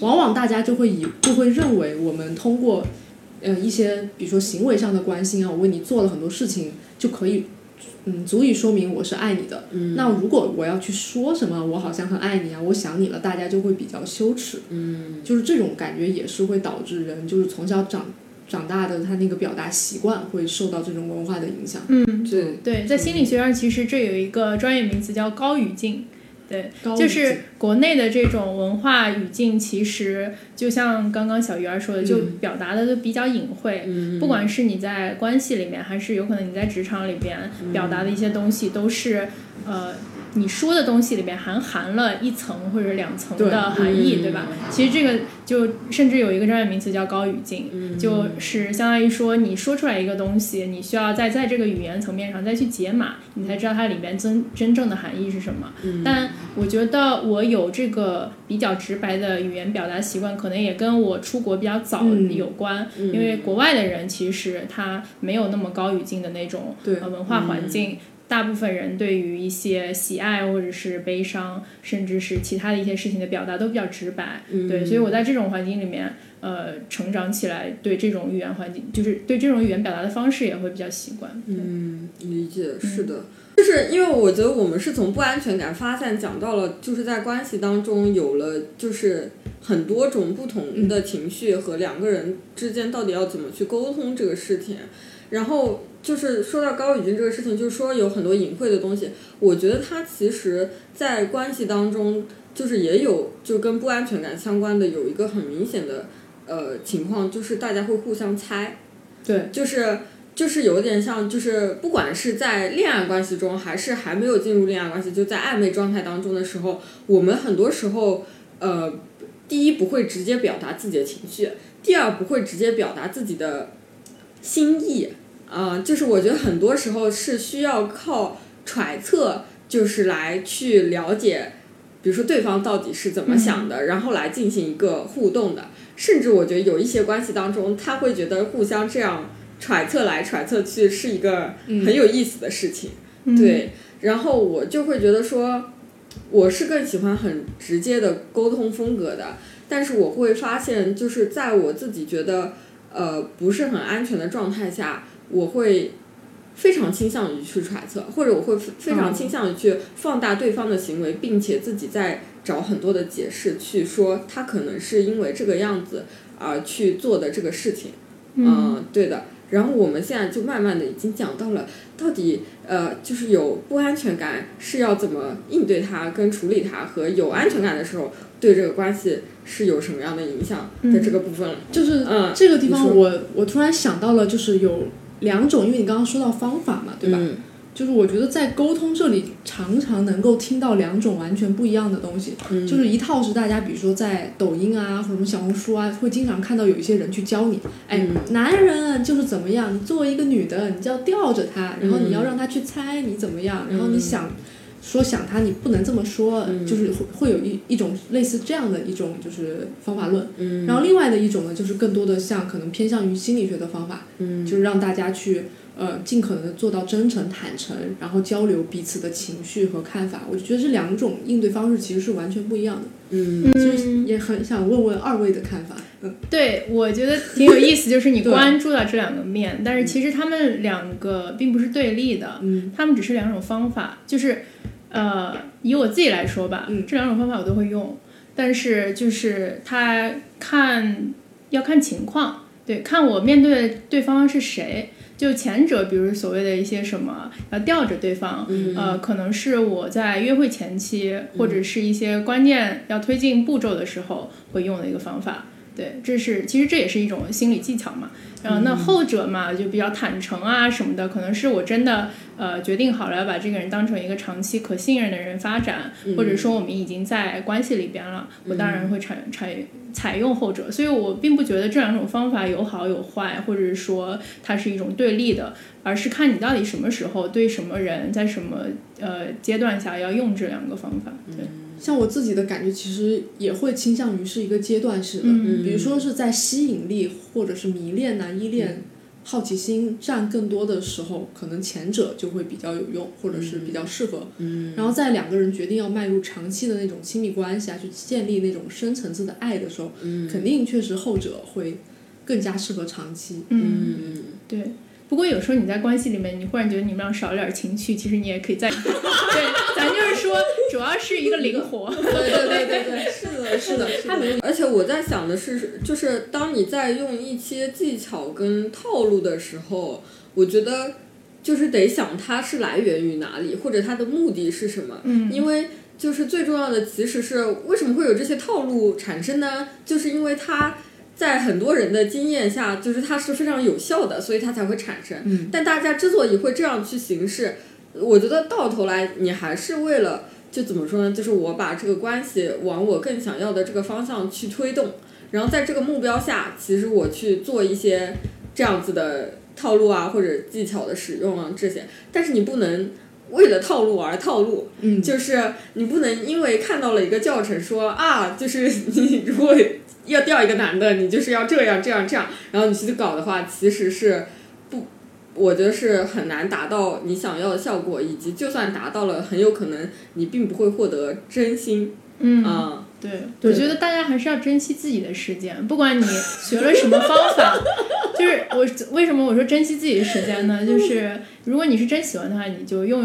S3: 往往大家就会以就会认为，我们通过，呃一些比如说行为上的关心啊，我为你做了很多事情，就可以，嗯，足以说明我是爱你的。那如果我要去说什么，我好像很爱你啊，我想你了，大家就会比较羞耻。
S2: 嗯，
S3: 就是这种感觉也是会导致人就是从小长。长大的他那个表达习惯会受到这种文化的影响。
S4: 嗯，
S2: 对
S4: 对，在心理学上其实这有一个专业名词叫高语境。对，就是国内的这种文化语境，其实就像刚刚小鱼儿说的，就表达的都比较隐晦。不管是你在关系里面，还是有可能你在职场里边表达的一些东西，都是呃。你说的东西里面含含了一层或者两层的含义，对吧？其实这个就甚至有一个专业名词叫高语境，就是相当于说你说出来一个东西，你需要在在这个语言层面上再去解码，你才知道它里面真真正的含义是什么。但我觉得我有这个比较直白的语言表达习惯，可能也跟我出国比较早有关，因为国外的人其实他没有那么高语境的那种文化环境。大部分人对于一些喜爱或者是悲伤，甚至是其他的一些事情的表达都比较直白，对，所以我在这种环境里面，呃，成长起来，对这种语言环境，就是对这种语言表达的方式也会比较习惯。
S2: 嗯，理解，是的，就是因为我觉得我们是从不安全感发散讲到了，就是在关系当中有了就是很多种不同的情绪和两个人之间到底要怎么去沟通这个事情，然后。就是说到高宇君这个事情，就是说有很多隐晦的东西。我觉得他其实，在关系当中，就是也有就跟不安全感相关的，有一个很明显的呃情况，就是大家会互相猜。
S3: 对，
S2: 就是就是有点像，就是不管是在恋爱关系中，还是还没有进入恋爱关系，就在暧昧状态当中的时候，我们很多时候呃，第一不会直接表达自己的情绪，第二不会直接表达自己的心意。啊，就是我觉得很多时候是需要靠揣测，就是来去了解，比如说对方到底是怎么想的，然后来进行一个互动的。甚至我觉得有一些关系当中，他会觉得互相这样揣测来揣测去是一个很有意思的事情。对，然后我就会觉得说，我是更喜欢很直接的沟通风格的，但是我会发现，就是在我自己觉得呃不是很安全的状态下。我会非常倾向于去揣测，或者我会非常倾向于去放大对方的行为，并且自己在找很多的解释，去说他可能是因为这个样子而去做的这个事情。嗯，对的。然后我们现在就慢慢的已经讲到了，到底呃，就是有不安全感是要怎么应对它跟处理它，和有安全感的时候对这个关系是有什么样的影响的这个部分了。
S3: 就是嗯，这个地方我我突然想到了，就是有。两种，因为你刚刚说到方法嘛，对吧？就是我觉得在沟通这里，常常能够听到两种完全不一样的东西。
S2: 嗯
S3: 就是一套是大家比如说在抖音啊或者什么小红书啊，会经常看到有一些人去教你，哎，
S2: 嗯
S3: 男人就是怎么样，你作为一个女的，你就要吊着他，然后你要
S2: 嗯
S3: 让他去猜你怎么样，然后
S2: 嗯
S3: 你想。说想他，你不能这么说，
S2: 嗯。
S3: 就是会会有一一种类似这样的一种就是方法论，
S2: 嗯。
S3: 然后另外的一种呢，就是更多的像可能偏向于心理学的方法，
S2: 嗯。
S3: 就是让大家去呃尽可能的做到真诚坦诚，然后交流彼此的情绪和看法。我觉得这两种应对方式其实是完全不一样的，
S2: 嗯。
S3: 就是也很想问问二位的看法。嗯，
S4: 对，我觉得挺有意思，就是你 [laughs] 关注到这两个面，但是其实他们两个并不是对立的，
S3: 嗯。
S4: 他们只是两种方法，就是呃，以我自己来说吧，
S3: 嗯
S4: 这两种方法我都会用，但是就是他看要看情况，对，看我面对对方是谁。就前者，比如所谓的一些什么要吊着对方，
S2: 嗯
S4: 呃，可能是我在约会前期或者是一些关键要推进步骤的时候会用的一个方法。对，这是其实这也是一种心理技巧嘛。然后那后者嘛，就比较坦诚啊什么的，可能是我真的呃决定好了要把这个人当成一个长期可信任的人发展，或者说我们已经在关系里边了，我当然会采采采用后者。所以我并不觉得这两种方法有好有坏，或者是说它是一种对立的，而是看你到底什么时候对什么人在什么呃阶段下要用这两个方法。对，
S3: 像我自己的感觉，其实也会倾向于是一个阶段式的，
S4: 嗯
S3: 比如说是在吸引力或者是迷恋呐、依恋、好奇心占更多的时候，可能前者就会比较有用，或者是比较适合。
S2: 嗯
S3: 然后在两个人决定要迈入长期的那种亲密关系啊，去建立那种深层次的爱的时候，
S2: 嗯
S3: 肯定确实后者会更加适合长期。
S4: 嗯，
S2: 嗯
S4: 对。不过有时候你在关系里面，你忽然觉得你们俩少了点情趣，其实你也可以在。[laughs] 对，咱就是说，主要是一个灵活。
S3: 对对对对对，是的，是的，
S2: 他没有，而且我在想的是，就是当你在用一些技巧跟套路的时候，我觉得就是得想它是来源于哪里，或者它的目的是什么。
S4: 嗯
S2: 因为就是最重要的其实是为什么会有这些套路产生呢？就是因为它在很多人的经验下，就是它是非常有效的，所以它才会产生。
S3: 嗯
S2: 但大家之所以会这样去行事，我觉得到头来你还是为了。就怎么说呢？就是我把这个关系往我更想要的这个方向去推动，然后在这个目标下，其实我去做一些这样子的套路啊，或者技巧的使用啊这些。但是你不能为了套路而套路，
S3: 嗯，
S2: 就是你不能因为看到了一个教程说啊，就是你如果要钓一个男的，你就是要这样这样这样，然后你去搞的话，其实是不，我觉得是很难达到你想要的效果，以及就算达到了，很有可能你并不会获得真心
S4: 嗯
S2: 啊。
S4: 对，
S3: 对
S4: 我觉得大家还是要珍惜自己的时间，不管你学了什么方法，[laughs] 就是我为什么我说珍惜自己的时间呢？[laughs] 就是如果你是真喜欢他，你就用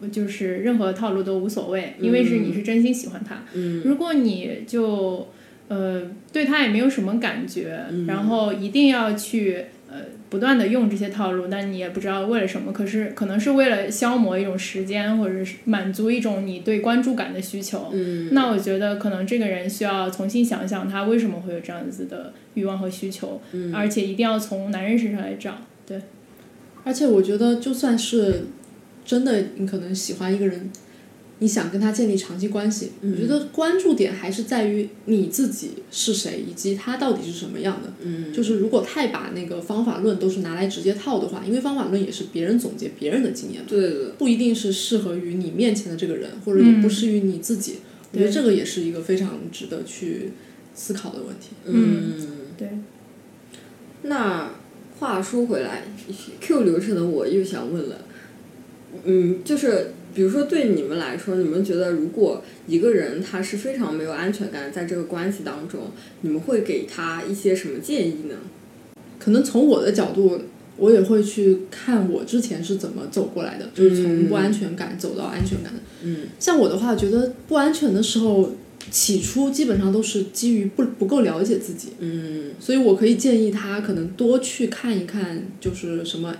S4: 用就是任何套路都无所谓，因为是你是真心喜欢他。
S2: 嗯
S4: 如果你就呃对他也没有什么感觉，
S2: 嗯
S4: 然后一定要去呃不断的用这些套路，但你也不知道为了什么，可是可能是为了消磨一种时间，或者是满足一种你对关注感的需求。
S2: 嗯，
S4: 那我觉得可能这个人需要重新想想他为什么会有这样子的欲望和需求，
S2: 嗯
S4: 而且一定要从男人身上来找。对，
S3: 而且我觉得，就算是真的，你可能喜欢一个人，你想跟他建立长期关系，
S2: 嗯
S3: 我觉得关注点还是在于你自己是谁，以及他到底是什么样的。
S2: 嗯
S3: 就是如果太把那个方法论都是拿来直接套的话，因为方法论也是别人总结别人的经验嘛，
S2: 对对对，
S3: 不一定是适合于你面前的这个人，或者也不适于你自己。我觉得这个也是一个非常值得去思考的问题。
S2: 嗯。
S4: 对，
S2: 那话说回来，Q 流程的我又想问了，嗯，就是比如说对你们来说，你们觉得如果一个人他是非常没有安全感，在这个关系当中，你们会给他一些什么建议呢？
S3: 可能从我的角度，我也会去看我之前是怎么走过来的，就是从不安全感走到安全感的。
S2: 嗯
S3: 像我的话，觉得不安全的时候，起初基本上都是基于不不够了解自己，
S2: 嗯
S3: 所以我可以建议他可能多去看一看，就是什么，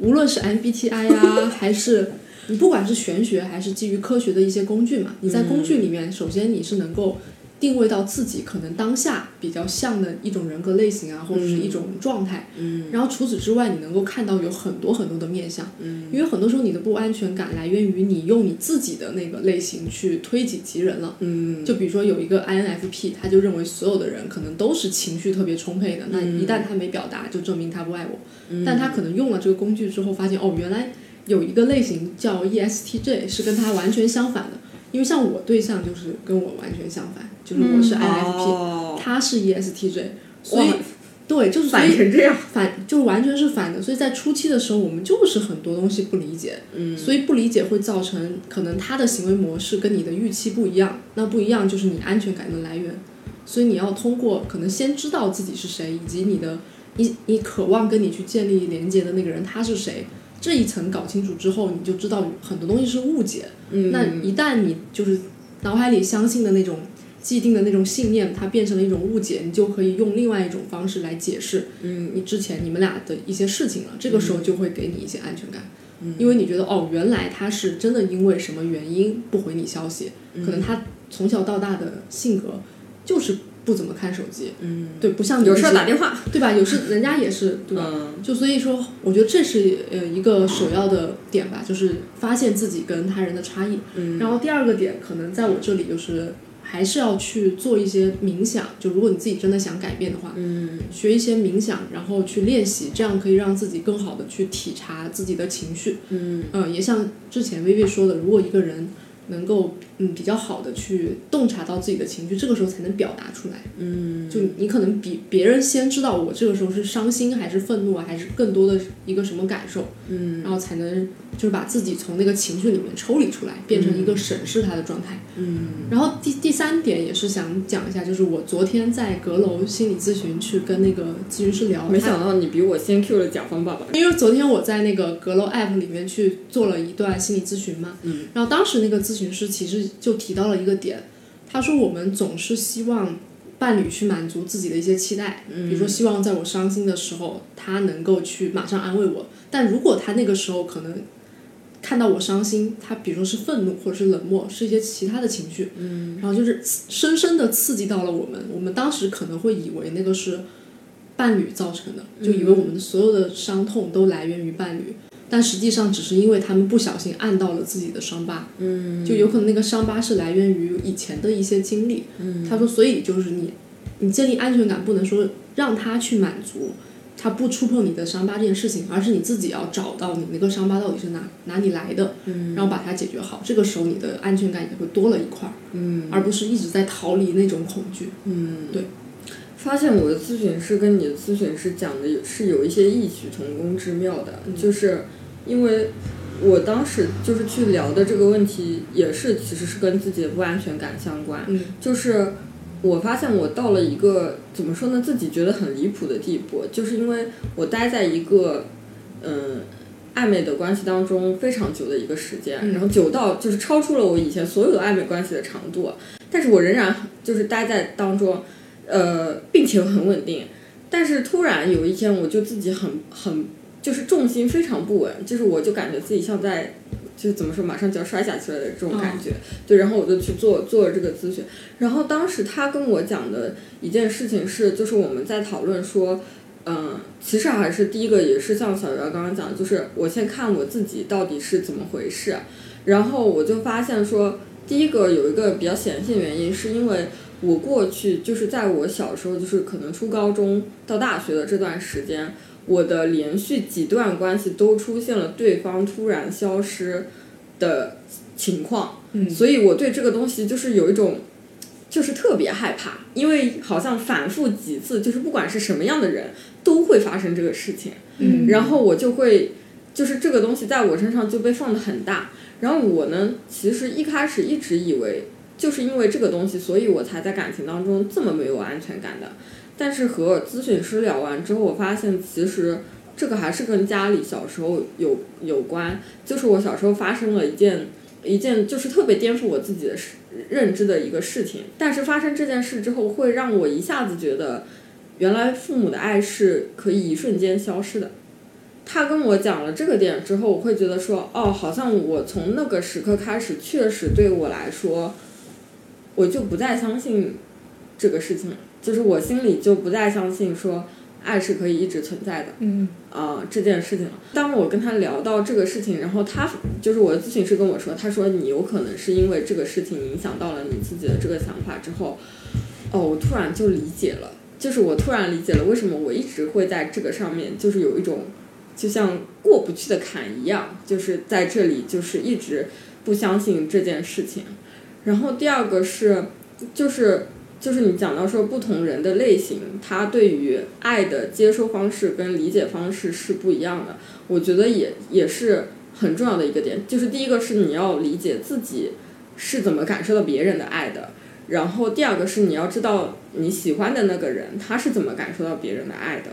S3: 无论是 MBTI 啊，还是你不管是玄学还是基于科学的一些工具嘛，你在工具里面，首先你是能够。定位到自己可能当下比较像的一种人格类型啊，或者是一种状态。
S2: 嗯
S3: 然后除此之外，你能够看到有很多很多的面相，
S2: 嗯
S3: 因为很多时候你的不安全感来源于你用你自己的那个类型去推己及人了。
S2: 嗯
S3: 就比如说有一个 INFP，他就认为所有的人可能都是情绪特别充沛的，那一旦他没表达，就证明他不爱我。但他可能用了这个工具之后，发现哦，原来有一个类型叫 E ESTJ 是跟他完全相反的。因为像我对象就是跟我完全相反，就是我是 INFP，、
S2: 哦。
S3: 他是 E ESTJ，所以对，就是
S2: 反成这样，
S3: 反就完全是反的，所以在初期的时候，我们就是很多东西不理解，
S2: 嗯。
S3: 所以不理解会造成可能他的行为模式跟你的预期不一样，那不一样就是你安全感的来源，所以你要通过可能先知道自己是谁，以及你的你你渴望跟你去建立连接的那个人他是谁，这一层搞清楚之后，你就知道很多东西是误解，
S2: 嗯。
S3: 那一旦你就是脑海里相信的那种既定的那种信念，它变成了一种误解，你就可以用另外一种方式来解释，
S2: 嗯，
S3: 你之前你们俩的一些事情了。这个时候就会给你一些安全感，
S2: 嗯。
S3: 因为你觉得哦，原来他是真的因为什么原因不回你消息，
S2: 嗯。
S3: 可能他从小到大的性格就是不怎么看手机，
S2: 嗯，
S3: 对，不像
S2: 有事打电话，
S3: 对吧？有事人家也是，对吧？
S2: 嗯
S3: 就所以说，我觉得这是呃一个首要的点吧，就是发现自己跟他人的差异。
S2: 嗯
S3: 然后第二个点，可能在我这里就是还是要去做一些冥想，就如果你自己真的想改变的话，
S2: 嗯
S3: 学一些冥想，然后去练习，这样可以让自己更好的去体察自己的情绪。
S2: 嗯
S3: 嗯，也像之前薇薇说的，如果一个人能够嗯比较好的去洞察到自己的情绪，这个时候才能表达出来。
S2: 嗯，
S3: 就你可能比别人先知道我这个时候是伤心还是愤怒啊，还是更多的一个什么感受，
S2: 嗯。
S3: 然后才能就是把自己从那个情绪里面抽离出来，变成一个审视他的状态。
S2: 嗯。
S3: 然后第第三点也是想讲一下，就是我昨天在阁楼心理咨询去跟那个咨询师聊，
S2: 没想到你比我先 Q 了甲方爸爸，
S3: 因为昨天我在那个阁楼 app 里面去做了一段心理咨询嘛，
S2: 嗯，
S3: 然后当时那个咨询师其实就提到了一个点，他说我们总是希望伴侣去满足自己的一些期待，比如说希望在我伤心的时候，他能够去马上安慰我，但如果他那个时候可能看到我伤心，他比如说是愤怒或者是冷漠，是一些其他的情绪，嗯，然后就是深深的刺激到了我们，我们当时可能会以为那个是伴侣造成的，就以为我们所有的伤痛都来源于伴侣。但实际上，只是因为他们不小心按到了自己的伤疤，嗯，就有可能那个伤疤是来源于以前的一些经历，嗯，他说，所以就是你，你建立安全感，不能说让他去满足，他不触碰你的伤疤这件事情，而是你自己要找到你那个伤疤到底是哪哪里来的，嗯，然后把它解决好，这个时候你的安全感也会多了一块儿，
S2: 嗯。
S3: 而不是一直在逃离那种恐惧，
S2: 嗯，
S3: 对。
S2: 发现我的咨询师跟你的咨询师讲的是有一些异曲同工之妙的，就是因为我当时就是去聊的这个问题，也是其实是跟自己的不安全感相关。
S3: 嗯
S2: 就是我发现我到了一个怎么说呢，自己觉得很离谱的地步，就是因为我待在一个嗯。暧昧的关系当中非常久的一个时间，
S3: 嗯
S2: 然后久到就是超出了我以前所有的暧昧关系的长度，但是我仍然就是待在当中，呃，并且很稳定。但是突然有一天，我就自己很很就是重心非常不稳，就是我就感觉自己像在就是怎么说，马上就要摔下去了的这种感觉。对，然后我就去做做了这个咨询。然后当时他跟我讲的一件事情是，就是我们在讨论说。嗯，其实还是第一个，也是像小姚刚刚讲，就是我先看我自己到底是怎么回事，然后我就发现说，第一个有一个比较显性原因，是因为我过去就是在我小时候，就是可能初高中到大学的这段时间，我的连续几段关系都出现了对方突然消失的情况，
S3: 嗯
S2: 所以我对这个东西就是有一种。就是特别害怕，因为好像反复几次，就是不管是什么样的人，都会发生这个事情。
S3: 嗯
S2: 然后我就会，就是这个东西在我身上就被放的很大。然后我呢，其实一开始一直以为，就是因为这个东西，所以我才在感情当中这么没有安全感的。但是和咨询师聊完之后，我发现其实这个还是跟家里小时候有有关。就是我小时候发生了一件一件就是特别颠覆我自己的认知的一个事情。但是发生这件事之后，会让我一下子觉得，原来父母的爱是可以一瞬间消失的。他跟我讲了这个点之后，我会觉得说，哦，好像我从那个时刻开始，确实对我来说，我就不再相信这个事情，就是我心里就不再相信说爱是可以一直存在的。
S3: 嗯
S2: 啊、这件事情了。当我跟他聊到这个事情，然后他就是我的咨询师跟我说，他说你有可能是因为这个事情影响到了你自己的这个想法之后，哦，我突然就理解了，就是我突然理解了为什么我一直会在这个上面就是有一种就像过不去的坎一样，就是在这里就是一直不相信这件事情。然后第二个是就是。就是你讲到说不同人的类型，他对于爱的接收方式跟理解方式是不一样的。我觉得也也是很重要的一个点。就是第一个是你要理解自己是怎么感受到别人的爱的，然后第二个是你要知道你喜欢的那个人他是怎么感受到别人的爱的。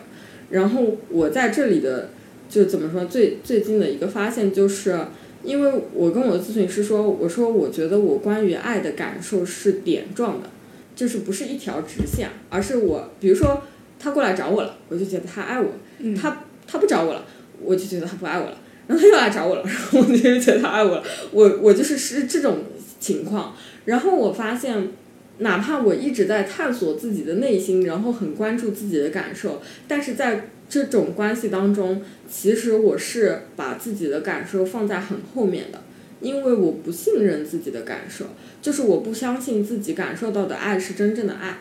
S2: 然后我在这里的就怎么说最最近的一个发现就是。因为我跟我的咨询师说，我说我觉得我关于爱的感受是点状的，就是不是一条直线，而是我，比如说他过来找我了，我就觉得他爱我；
S3: 嗯
S2: 他他不找我了，我就觉得他不爱我了。然后他又来找我了，然后我就觉得他爱我了。我我就是是这种情况。然后我发现，哪怕我一直在探索自己的内心，然后很关注自己的感受，但是在这种关系当中，其实我是把自己的感受放在很后面的，因为我不信任自己的感受。就是我不相信自己感受到的爱是真正的爱，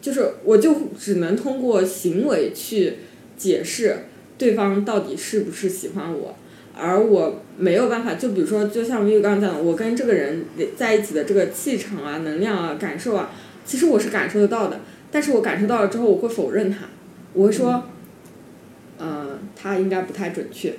S2: 就是我就只能通过行为去解释对方到底是不是喜欢我，而我没有办法。就比如说，就像刚刚讲的，我跟这个人在一起的这个气场啊、能量啊、感受啊，其实我是感受得到的，但是我感受到了之后，我会否认他，我会说，嗯，他应该不太准确，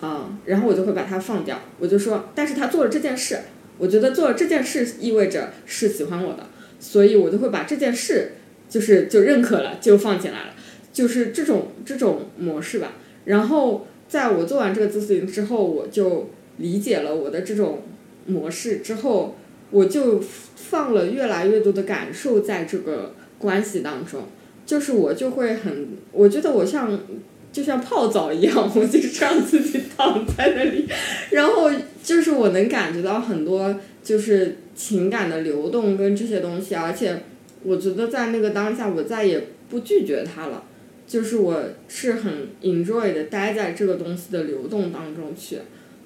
S2: 啊、然后我就会把他放掉，我就说，但是他做了这件事。我觉得做了这件事意味着是喜欢我的，所以我就会把这件事就是就认可了，就放进来了，就是这种这种模式吧。然后在我做完这个咨询之后，我就理解了我的这种模式之后，我就放了越来越多的感受在这个关系当中，就是我就会很，我觉得我像。就像泡澡一样，我就是让自己躺在那里，然后就是我能感觉到很多就是情感的流动跟这些东西，而且我觉得在那个当下，我再也不拒绝它了，就是我是很 enjoy 的待在这个东西的流动当中去，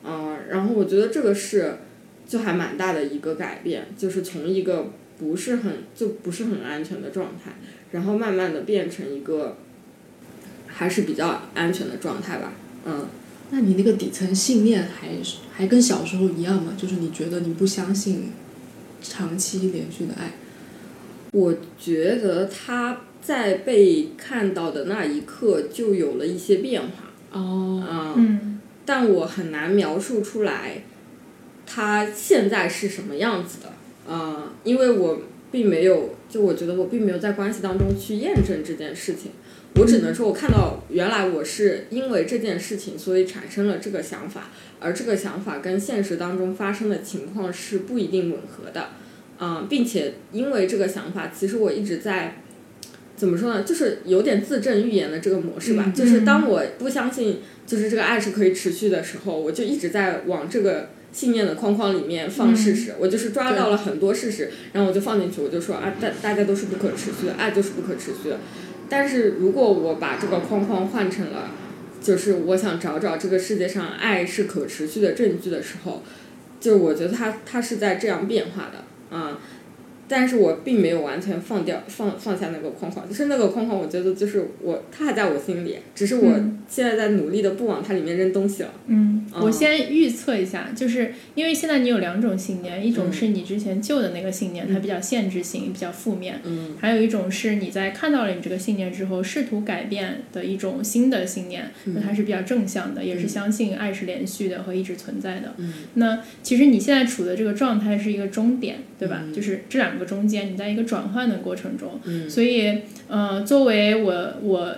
S2: 嗯、然后我觉得这个是就还蛮大的一个改变，就是从一个不是很就不是很安全的状态，然后慢慢的变成一个还是比较安全的状态吧，嗯。
S3: 那你那个底层信念还是还跟小时候一样吗？就是你觉得你不相信长期连续的爱？
S2: 我觉得他在被看到的那一刻就有了一些变化，
S3: 哦，
S2: 嗯，
S4: 嗯
S2: 但我很难描述出来他现在是什么样子的，嗯，因为我并没有，就我觉得我并没有在关系当中去验证这件事情，我只能说我看到原来我是因为这件事情，所以产生了这个想法，而这个想法跟现实当中发生的情况是不一定吻合的，嗯，并且因为这个想法，其实我一直在。怎么说呢？就是有点自证预言的这个模式吧。
S3: 嗯
S2: 就是当我不相信，就是这个爱是可以持续的时候，我就一直在往这个信念的框框里面放事实。我就是抓到了很多事实，然后我就放进去，我就说啊，大大家都是不可持续的，爱就是不可持续的。但是如果我把这个框框换成了，就是我想找找这个世界上爱是可持续的证据的时候，就我觉得它它是在这样变化的啊。但是我并没有完全放掉放放下那个框框，就是那个框框，我觉得就是我，它还在我心里，只是我
S4: 嗯。
S2: 现在在努力的不往它里面扔东西了。
S4: 嗯，
S2: 嗯。
S4: 我先预测一下，就是因为现在你有两种信念，一种
S2: 嗯。
S4: 是你之前旧的那个信念，它比较限制性，比较负面；
S2: 嗯。
S4: 还有一种是你在看到了你这个信念之后，试图改变的一种新的信念，
S2: 嗯。
S4: 那它是比较正向的，也是相信爱是连续的和一直存在的。
S2: 嗯。
S4: 那其实你现在处的这个状态是一个终点，对吧？
S2: 嗯。
S4: 就是这两个中间，你在一个转换的过程中，
S2: 嗯。
S4: 所以呃，作为我我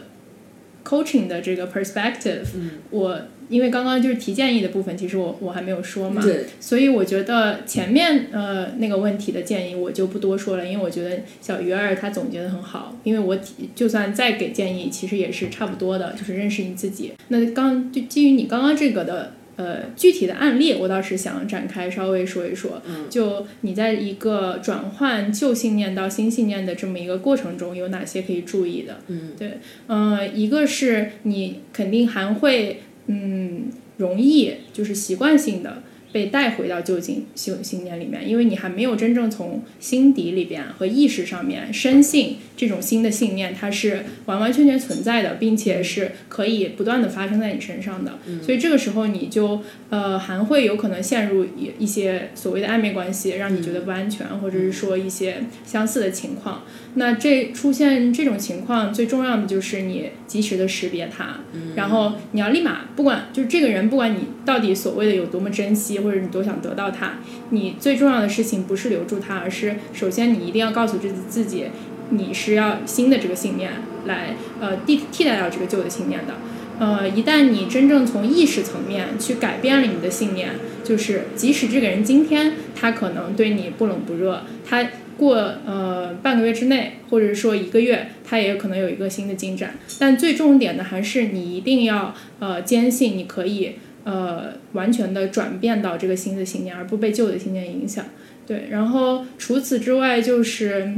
S4: coaching 的这个 perspective，、
S2: 嗯。
S4: 我因为刚刚就是提建议的部分，其实我我还没有说嘛，
S2: 对，
S4: 所以我觉得前面呃那个问题的建议我就不多说了，因为我觉得小鱼儿他总结的很好，因为我就算再给建议，其实也是差不多的，就是认识你自己。那刚就基于你刚刚这个的呃，具体的案例我倒是想展开稍微说一说。
S2: 嗯，
S4: 就你在一个转换旧信念到新信念的这么一个过程中，有哪些可以注意的？
S2: 嗯，
S4: 对，呃，一个是你肯定还会，嗯，容易就是习惯性的。被带回到旧信信信念里面，因为你还没有真正从心底里边和意识上面深信这种新的信念它是完完全全存在的，并且是可以不断的发生在你身上的。所以这个时候你就呃还会有可能陷入一一些所谓的暧昧关系，让你觉得不安全，或者是说一些相似的情况。那这出现这种情况，最重要的就是你及时的识别它，然后你要立马不管就是这个人，不管你到底所谓的有多么珍惜。或者你多想得到它，你最重要的事情不是留住它，而是首先你一定要告诉自己，自己你是要新的这个信念来呃替替代掉这个旧的信念的。呃，一旦你真正从意识层面去改变了你的信念，就是即使这个人今天他可能对你不冷不热，他过呃半个月之内，或者说一个月，他也可能有一个新的进展。但最重点的还是你一定要呃坚信你可以。呃，完全的转变到这个新的信念，而不被旧的信念影响。对，然后除此之外，就是，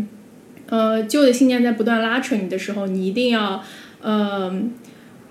S4: 呃，旧的信念在不断拉扯你的时候，你一定要，呃。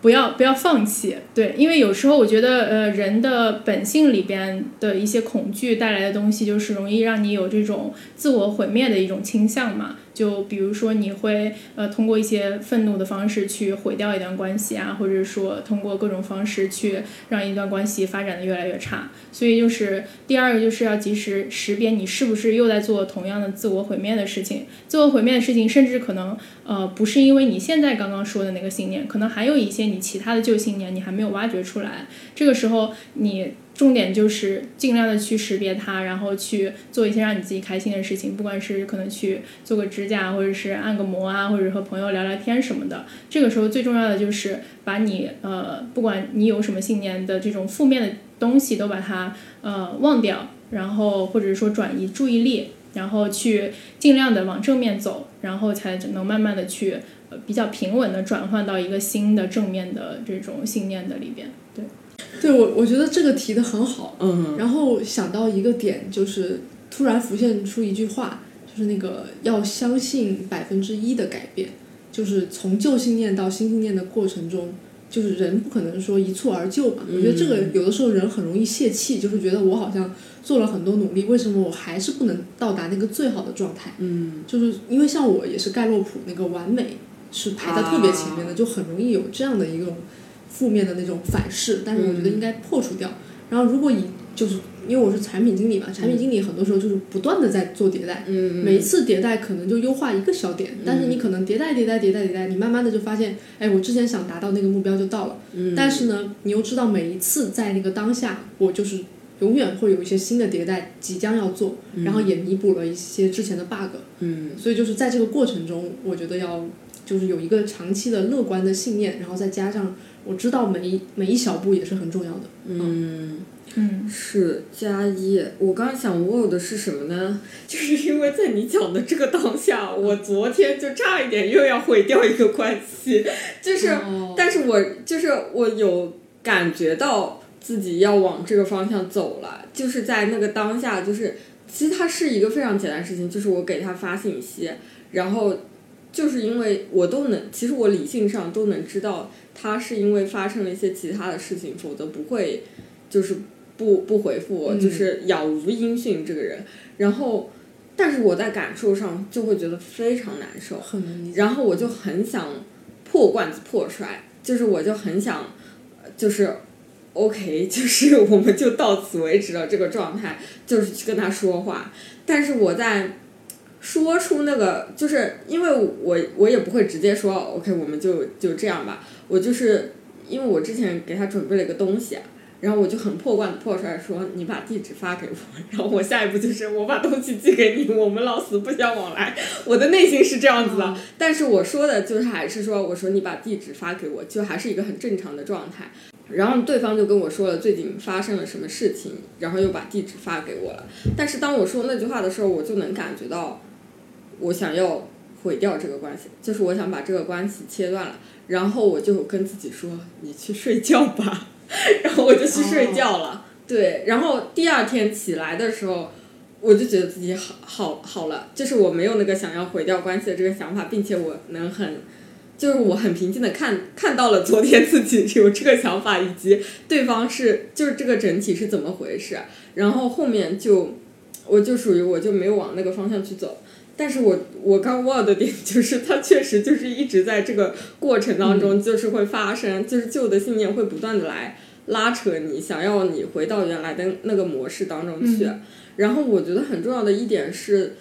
S4: 不要不要放弃，对，因为有时候我觉得，呃，人的本性里边的一些恐惧带来的东西，就是容易让你有这种自我毁灭的一种倾向嘛。就比如说，你会呃通过一些愤怒的方式去毁掉一段关系啊，或者说通过各种方式去让一段关系发展的越来越差。所以就是第二个就是要及时识别你是不是又在做同样的自我毁灭的事情。自我毁灭的事情，甚至可能呃不是因为你现在刚刚说的那个信念，可能还有一些你其他的旧信念你还没有挖掘出来。这个时候你。重点就是尽量的去识别它，然后去做一些让你自己开心的事情，不管是可能去做个指甲，或者是按个摩啊，或者和朋友聊聊天什么的。这个时候最重要的就是把你呃，不管你有什么信念的这种负面的东西都把它呃忘掉，然后或者说转移注意力，然后去尽量的往正面走，然后才能慢慢的去呃比较平稳的转换到一个新的正面的这种信念的里边，对。
S3: 对我，我觉得这个提的很好。
S2: 嗯，
S3: 然后想到一个点，就是突然浮现出一句话，就是那个要相信百分之一的改变，就是从旧信念到新信念的过程中，就是人不可能说一蹴而就嘛。我觉得这个有的时候人很容易泄气，就是觉得我好像做了很多努力，为什么我还是不能到达那个最好的状态？
S2: 嗯，
S3: 就是因为像我也是盖洛普那个完美是排在特别前面的，就很容易有这样的一种。负面的那种反噬，但是我觉得应该破除掉。然后，如果以就是因为我是产品经理嘛，产品经理很多时候就是不断的在做迭代，每一次迭代可能就优化一个小点，但是你可能迭代迭代迭代迭代，你慢慢的就发现，哎，我之前想达到那个目标就到了。但是呢，你又知道每一次在那个当下，我就是永远会有一些新的迭代即将要做，然后也弥补了一些之前的 bug。
S2: 嗯，
S3: 所以就是在这个过程中，我觉得要就是有一个长期的乐观的信念，然后再加上。我知道每一每一小步也是很重要的。
S2: 嗯
S4: 嗯，
S2: 是加一。我刚刚想问的是什么呢？[laughs] 就是因为在你讲的这个当下，我昨天就差一点又要毁掉一个关系，就是，但是我就是我有感觉到自己要往这个方向走了，就是在那个当下，就是其实它是一个非常简单的事情，就是我给他发信息，然后就是因为我都能，其实我理性上都能知道。他是因为发生了一些其他的事情，否则不会，就是不不回复我，就是杳无音讯这个人。然后，但是我在感受上就会觉得非常难受，然后我就很想破罐子破摔，就是我就很想，就是 OK，[laughs] 就是我们就到此为止了这个状态，就是去跟他说话。但是我在。说出那个，就是因为我我也不会直接说 OK，我们就就这样吧。我就是因为我之前给他准备了一个东西，然后我就很破罐子破摔说你把地址发给我，[laughs] 然后我下一步就是我把东西寄给你，我们老死不相往来。[laughs] 我的内心是这样子的，但是我说的就是还是说我说你把地址发给我，就还是一个很正常的状态。然后对方就跟我说了最近发生了什么事情，然后又把地址发给我了。但是当我说那句话的时候，我就能感觉到。我想要毁掉这个关系，就是我想把这个关系切断了，然后我就跟自己说：“你去睡觉吧。[laughs] ”然后我就去睡觉了。对，然后第二天起来的时候，我就觉得自己好好好了，就是我没有那个想要毁掉关系的这个想法，并且我能很，就是我很平静的看看到了昨天自己有这个想法，以及对方是就是这个整体是怎么回事，然后后面就我就属于我就没有往那个方向去走。但是我我刚忘的点就是，它确实就是一直在这个过程当中，就是会发生，就是旧的信念会不断的来拉扯你，想要你回到原来的那个模式当中去。然后我觉得很重要的一点是，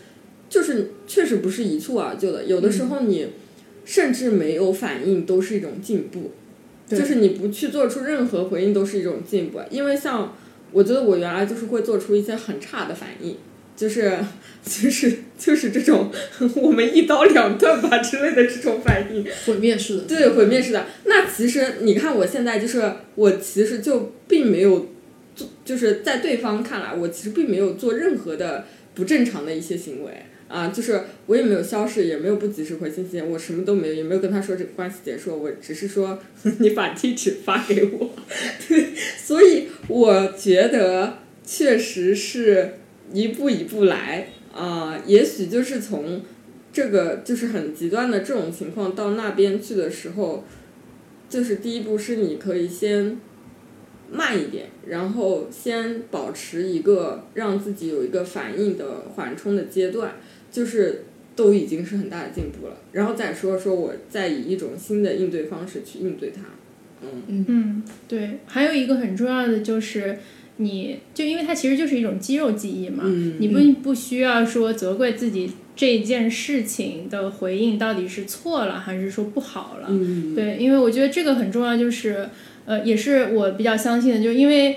S2: 就是确实不是一蹴而就的，有的时候你甚至没有反应都是一种进步，就是你不去做出任何回应都是一种进步。因为像我觉得我原来就是会做出一些很差的反应。就是，[laughs] 就是就是这种我们一刀两断吧之类的这种反应，
S3: 毁灭式的。
S2: 对，毁灭式的。那其实你看，我现在就是我其实就并没有做，就是在对方看来，我其实并没有做任何的不正常的一些行为啊，就是我也没有消失，也没有不及时回信息，我什么都没有，也没有跟他说这个关系结束，我只是说 [laughs] 你把地址发给我。[laughs] 对，所以我觉得确实是。一步一步来啊，也许就是从这个就是很极端的这种情况到那边去的时候，就是第一步是你可以先慢一点，然后先保持一个让自己有一个反应的缓冲的阶段，就是都已经是很大的进步了。然后再说说我再以一种新的应对方式去应对它，
S4: 嗯嗯，对，还有一个很重要的就是。你就因为它其实就是一种肌肉记忆嘛，你不不需要说责怪自己这件事情的回应到底是错了还是说不好了，对，因为我觉得这个很重要，就是呃，也是我比较相信的，就是因为。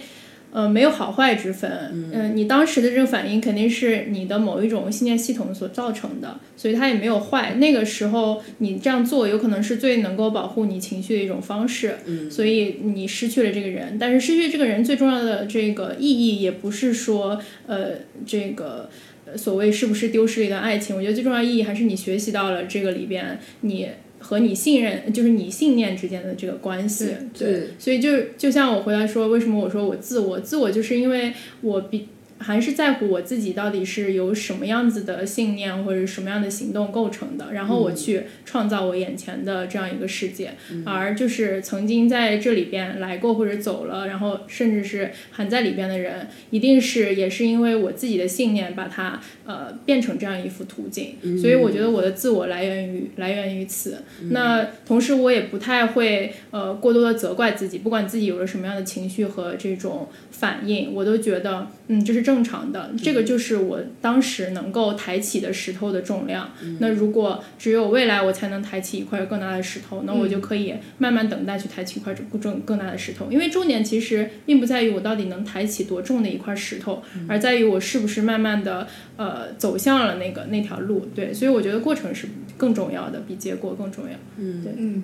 S4: 呃，没有好坏之分。嗯，你当时的这个反应肯定是你的某一种信念系统所造成的，所以它也没有坏。那个时候你这样做有可能是最能够保护你情绪的一种方式。嗯，所以你失去了这个人，但是失去这个人最重要的这个意义也不是说呃这个所谓是不是丢失了一段爱情。我觉得最重要意义还是你学习到了这个里边你。和你信任，就是你信念之间的这个关系，
S2: 对，
S4: 所以就就像我回来说，为什么我说我自我，自我就是因为我比。还是在乎我自己到底是由什么样子的信念或者什么样的行动构成的，然后我去创造我眼前的这样一个世界。而就是曾经在这里边来过或者走了，然后甚至是还在里边的人，一定是也是因为我自己的信念把它呃变成这样一幅图景。所以我觉得我的自我来源于来源于此。那同时我也不太会呃过多的责怪自己，不管自己有了什么样的情绪和这种反应，我都觉得嗯这是。正常的，这个就是我当时能够抬起的石头的重量。那如果只有未来我才能抬起一块更大的石头，那我就可以慢慢等待去抬起一块更重更大的石头。因为重点其实并不在于我到底能抬起多重的一块石头，而在于我是不是慢慢的呃走向了那个那条路。对，所以我觉得过程是更重要的，比结果更重要。
S2: 嗯，
S4: 对，
S3: 嗯。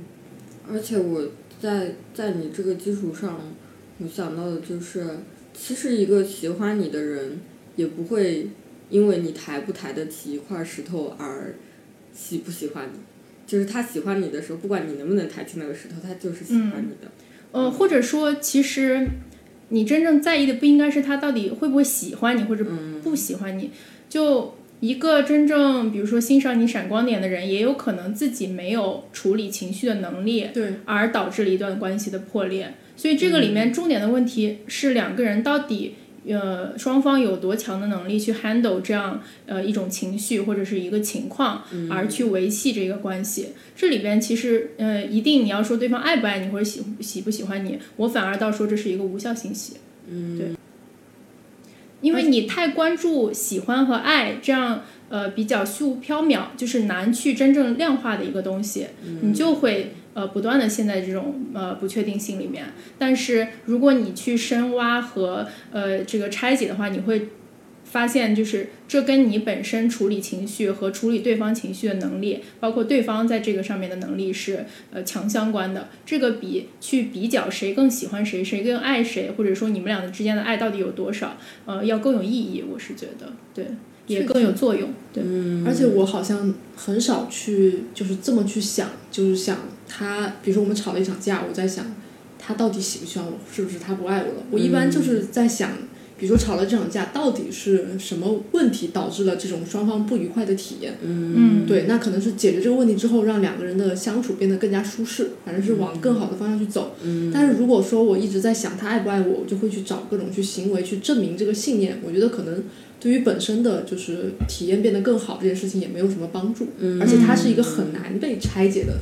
S2: 而且我在在你这个基础上，我想到的就是。其实一个喜欢你的人，也不会因为你抬不抬得起一块石头而喜不喜欢你。就是他喜欢你的时候，不管你能不能抬起那个石头，他就是喜欢你的。
S4: 呃，或者说，其实你真正在意的不应该是他到底会不会喜欢你，或者不喜欢你。就一个真正，比如说欣赏你闪光点的人，也有可能自己没有处理情绪的能力，
S3: 对，
S4: 而导致了一段关系的破裂。所以这个里面重点的问题是两个人到底呃双方有多强的能力去 handle 这样呃一种情绪或者是一个情况，而去维系这个关系。这里边其实呃一定你要说对方爱不爱你或者喜喜不喜欢你，我反而倒说这是一个无效信息。
S2: 嗯，
S4: 对，因为你太关注喜欢和爱这样呃比较虚无缥缈，就是难去真正量化的一个东西，你就会。呃，不断的陷在这种呃不确定性里面。但是如果你去深挖和呃这个拆解的话，你会发现，就是这跟你本身处理情绪和处理对方情绪的能力，包括对方在这个上面的能力是呃强相关的。这个比去比较谁更喜欢谁，谁更爱谁，或者说你们俩之间的爱到底有多少，呃，要更有意义。我是觉得，对。也更有作用，对，
S3: 而且我好像很少去就是这么去想，就是想他，比如说我们吵了一场架，我在想他到底喜不喜欢我，是不是他不爱我了？我一般就是在想，比如说吵了这场架，到底是什么问题导致了这种双方不愉快的体验？
S4: 嗯，
S3: 对，那可能是解决这个问题之后，让两个人的相处变得更加舒适，反正是往更好的方向去走。
S2: 嗯，
S3: 但是如果说我一直在想他爱不爱我，我就会去找各种去行为去证明这个信念。我觉得可能对于本身的就是体验变得更好这件事情也没有什么帮助，
S2: 嗯。
S3: 而且它是一个很难被拆解的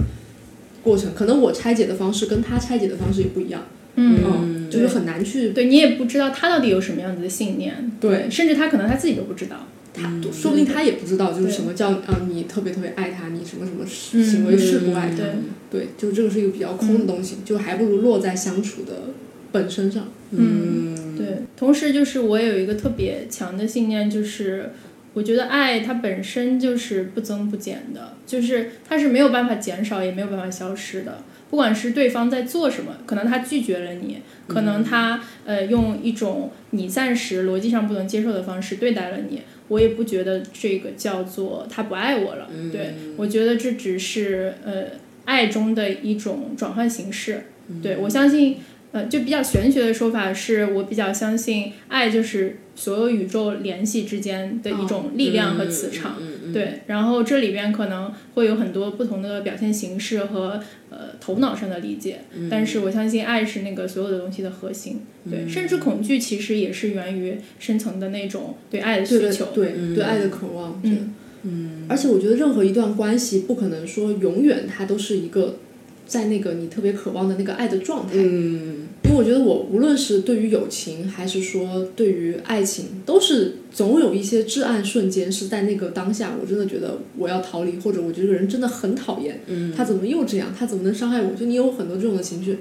S3: 过程。可能我拆解的方式跟他拆解的方式也不一样，
S4: 嗯，
S3: 就是很难去
S4: 对你也不知道他到底有什么样子的信念，
S3: 对。
S4: 甚至他可能他自己都不知道。
S3: 他，说不定他也不知道就是什么叫啊你特别特别爱他，你什么什么行为是不爱他。
S4: 对。
S3: 对，就这个是一个比较空的东西，就还不如落在相处的本身上。
S4: 嗯，对。同时，就是我有一个特别强的信念，就是我觉得爱它本身就是不增不减的，就是它是没有办法减少，也没有办法消失的。不管是对方在做什么，可能他拒绝了你，可能他呃用一种你暂时逻辑上不能接受的方式对待了你，我也不觉得这个叫做他不爱我了。对我觉得这只是呃爱中的一种转换形式。对我相信。呃，就比较玄学的说法是，我比较相信爱就是所有宇宙联系之间的一种力量和磁场。对，然后这里边可能会有很多不同的表现形式和呃头脑上的理解，但是我相信爱是那个所有的东西的核心。对，甚至恐惧其实也是源于深层的那种对爱的需求，
S3: 对对爱的渴望。嗯嗯，而且我觉得任何一段关系不可能说永远它都是一个。在那个你特别渴望的那个爱的状态，
S2: 嗯，
S3: 因为我觉得我无论是对于友情还是说对于爱情，都是总有一些至暗瞬间是在那个当下，我真的觉得我要逃离，或者我觉得这个人真的很讨厌，
S2: 嗯，
S3: 他怎么又这样，他怎么能伤害我？就你有很多这种的情绪，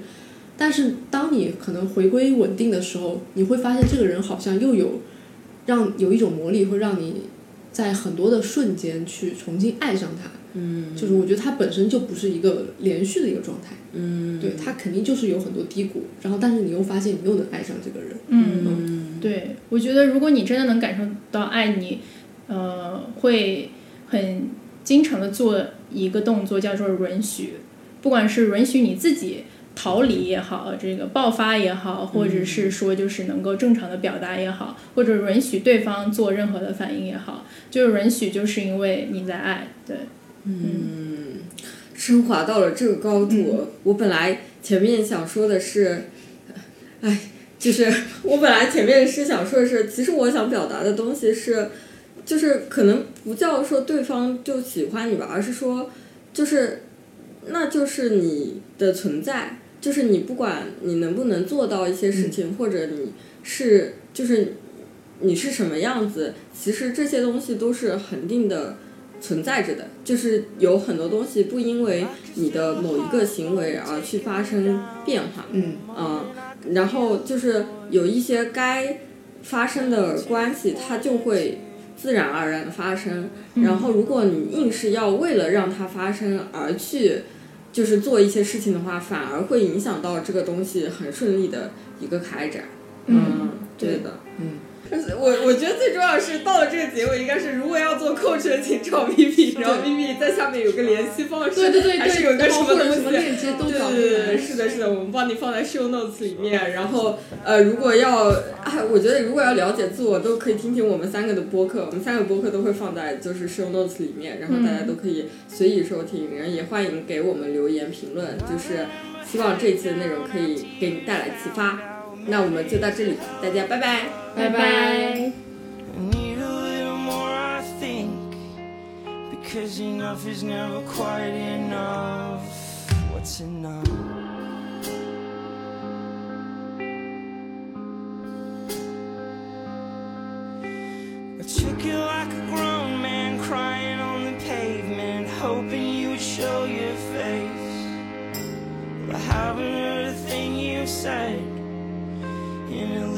S3: 但是当你可能回归稳定的时候，你会发现这个人好像又有让有一种魔力，会让你在很多的瞬间去重新爱上他。
S2: 嗯，
S3: 就是我觉得它本身就不是一个连续的一个状态，
S2: 嗯，
S3: 对，它肯定就是有很多低谷，然后但是你又发现你又能爱上这个人，
S4: 嗯，对，我觉得如果你真的能感受到爱，你呃会很经常的做一个动作叫做允许，不管是允许你自己逃离也好，这个爆发也好，或者是说就是能够正常的表达也好，或者允许对方做任何的反应也好，就是允许，就是因为你在爱，对。
S2: 嗯，升华到了这个高度。我本来前面想说的是，哎，就是 [laughs] 我本来前面是想说的是，其实我想表达的东西是，就是可能不叫说对方就喜欢你吧，而是说，就是，那就是你的存在，就是你不管你能不能做到一些事情，或者你是就是你是什么样子，其实这些东西都是恒定的。存在着的，就是有很多东西不因为你的某一个行为而去发生变化，
S3: 嗯
S2: 嗯，然后就是有一些该发生的关系，它就会自然而然的发生。然后，如果你硬是要为了让它发生而去，就是做一些事情的话，反而会影响到这个东西很顺利的一个开展。嗯，对的，
S3: 嗯。[laughs]
S2: 我我觉得最重要的是到了这个结尾，应该是如果要做 coach 的，请找 [laughs] Vivi，然后 Vivi 在下面有个联系方式，
S3: 对对对，
S2: 还是有个什么东西，
S3: 什么链接都找
S2: 对对对，是的，是的，我们帮你放在 show notes 里面。然后呃，如果要，啊，我觉得如果要了解自我，都可以听听我们三个的播客，我们三个播客都会放在就是 show notes 里面，然后大家都可以随意收听，然后也欢迎给我们留言评论，就是希望这期的内容可以给你带来启发。那我们就到这里，大家拜拜，
S4: 拜拜。
S5: need a little more, I think. Because enough is never quite enough. What's enough?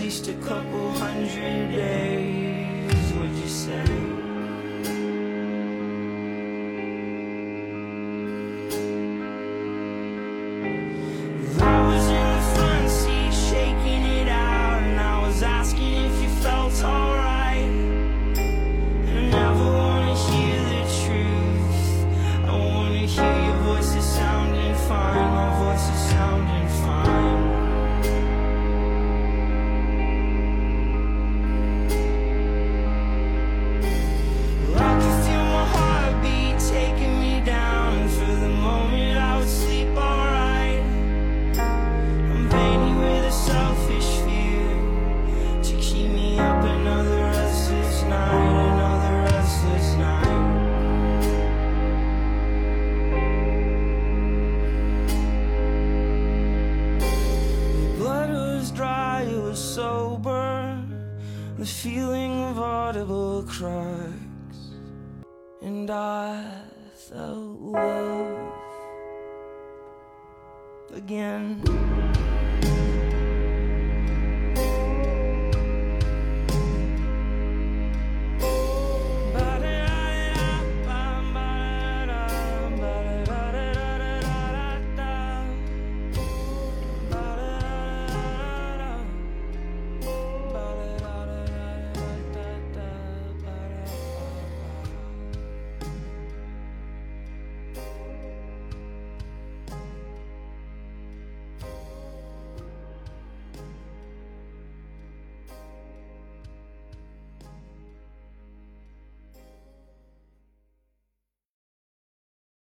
S5: Least a couple hundred days.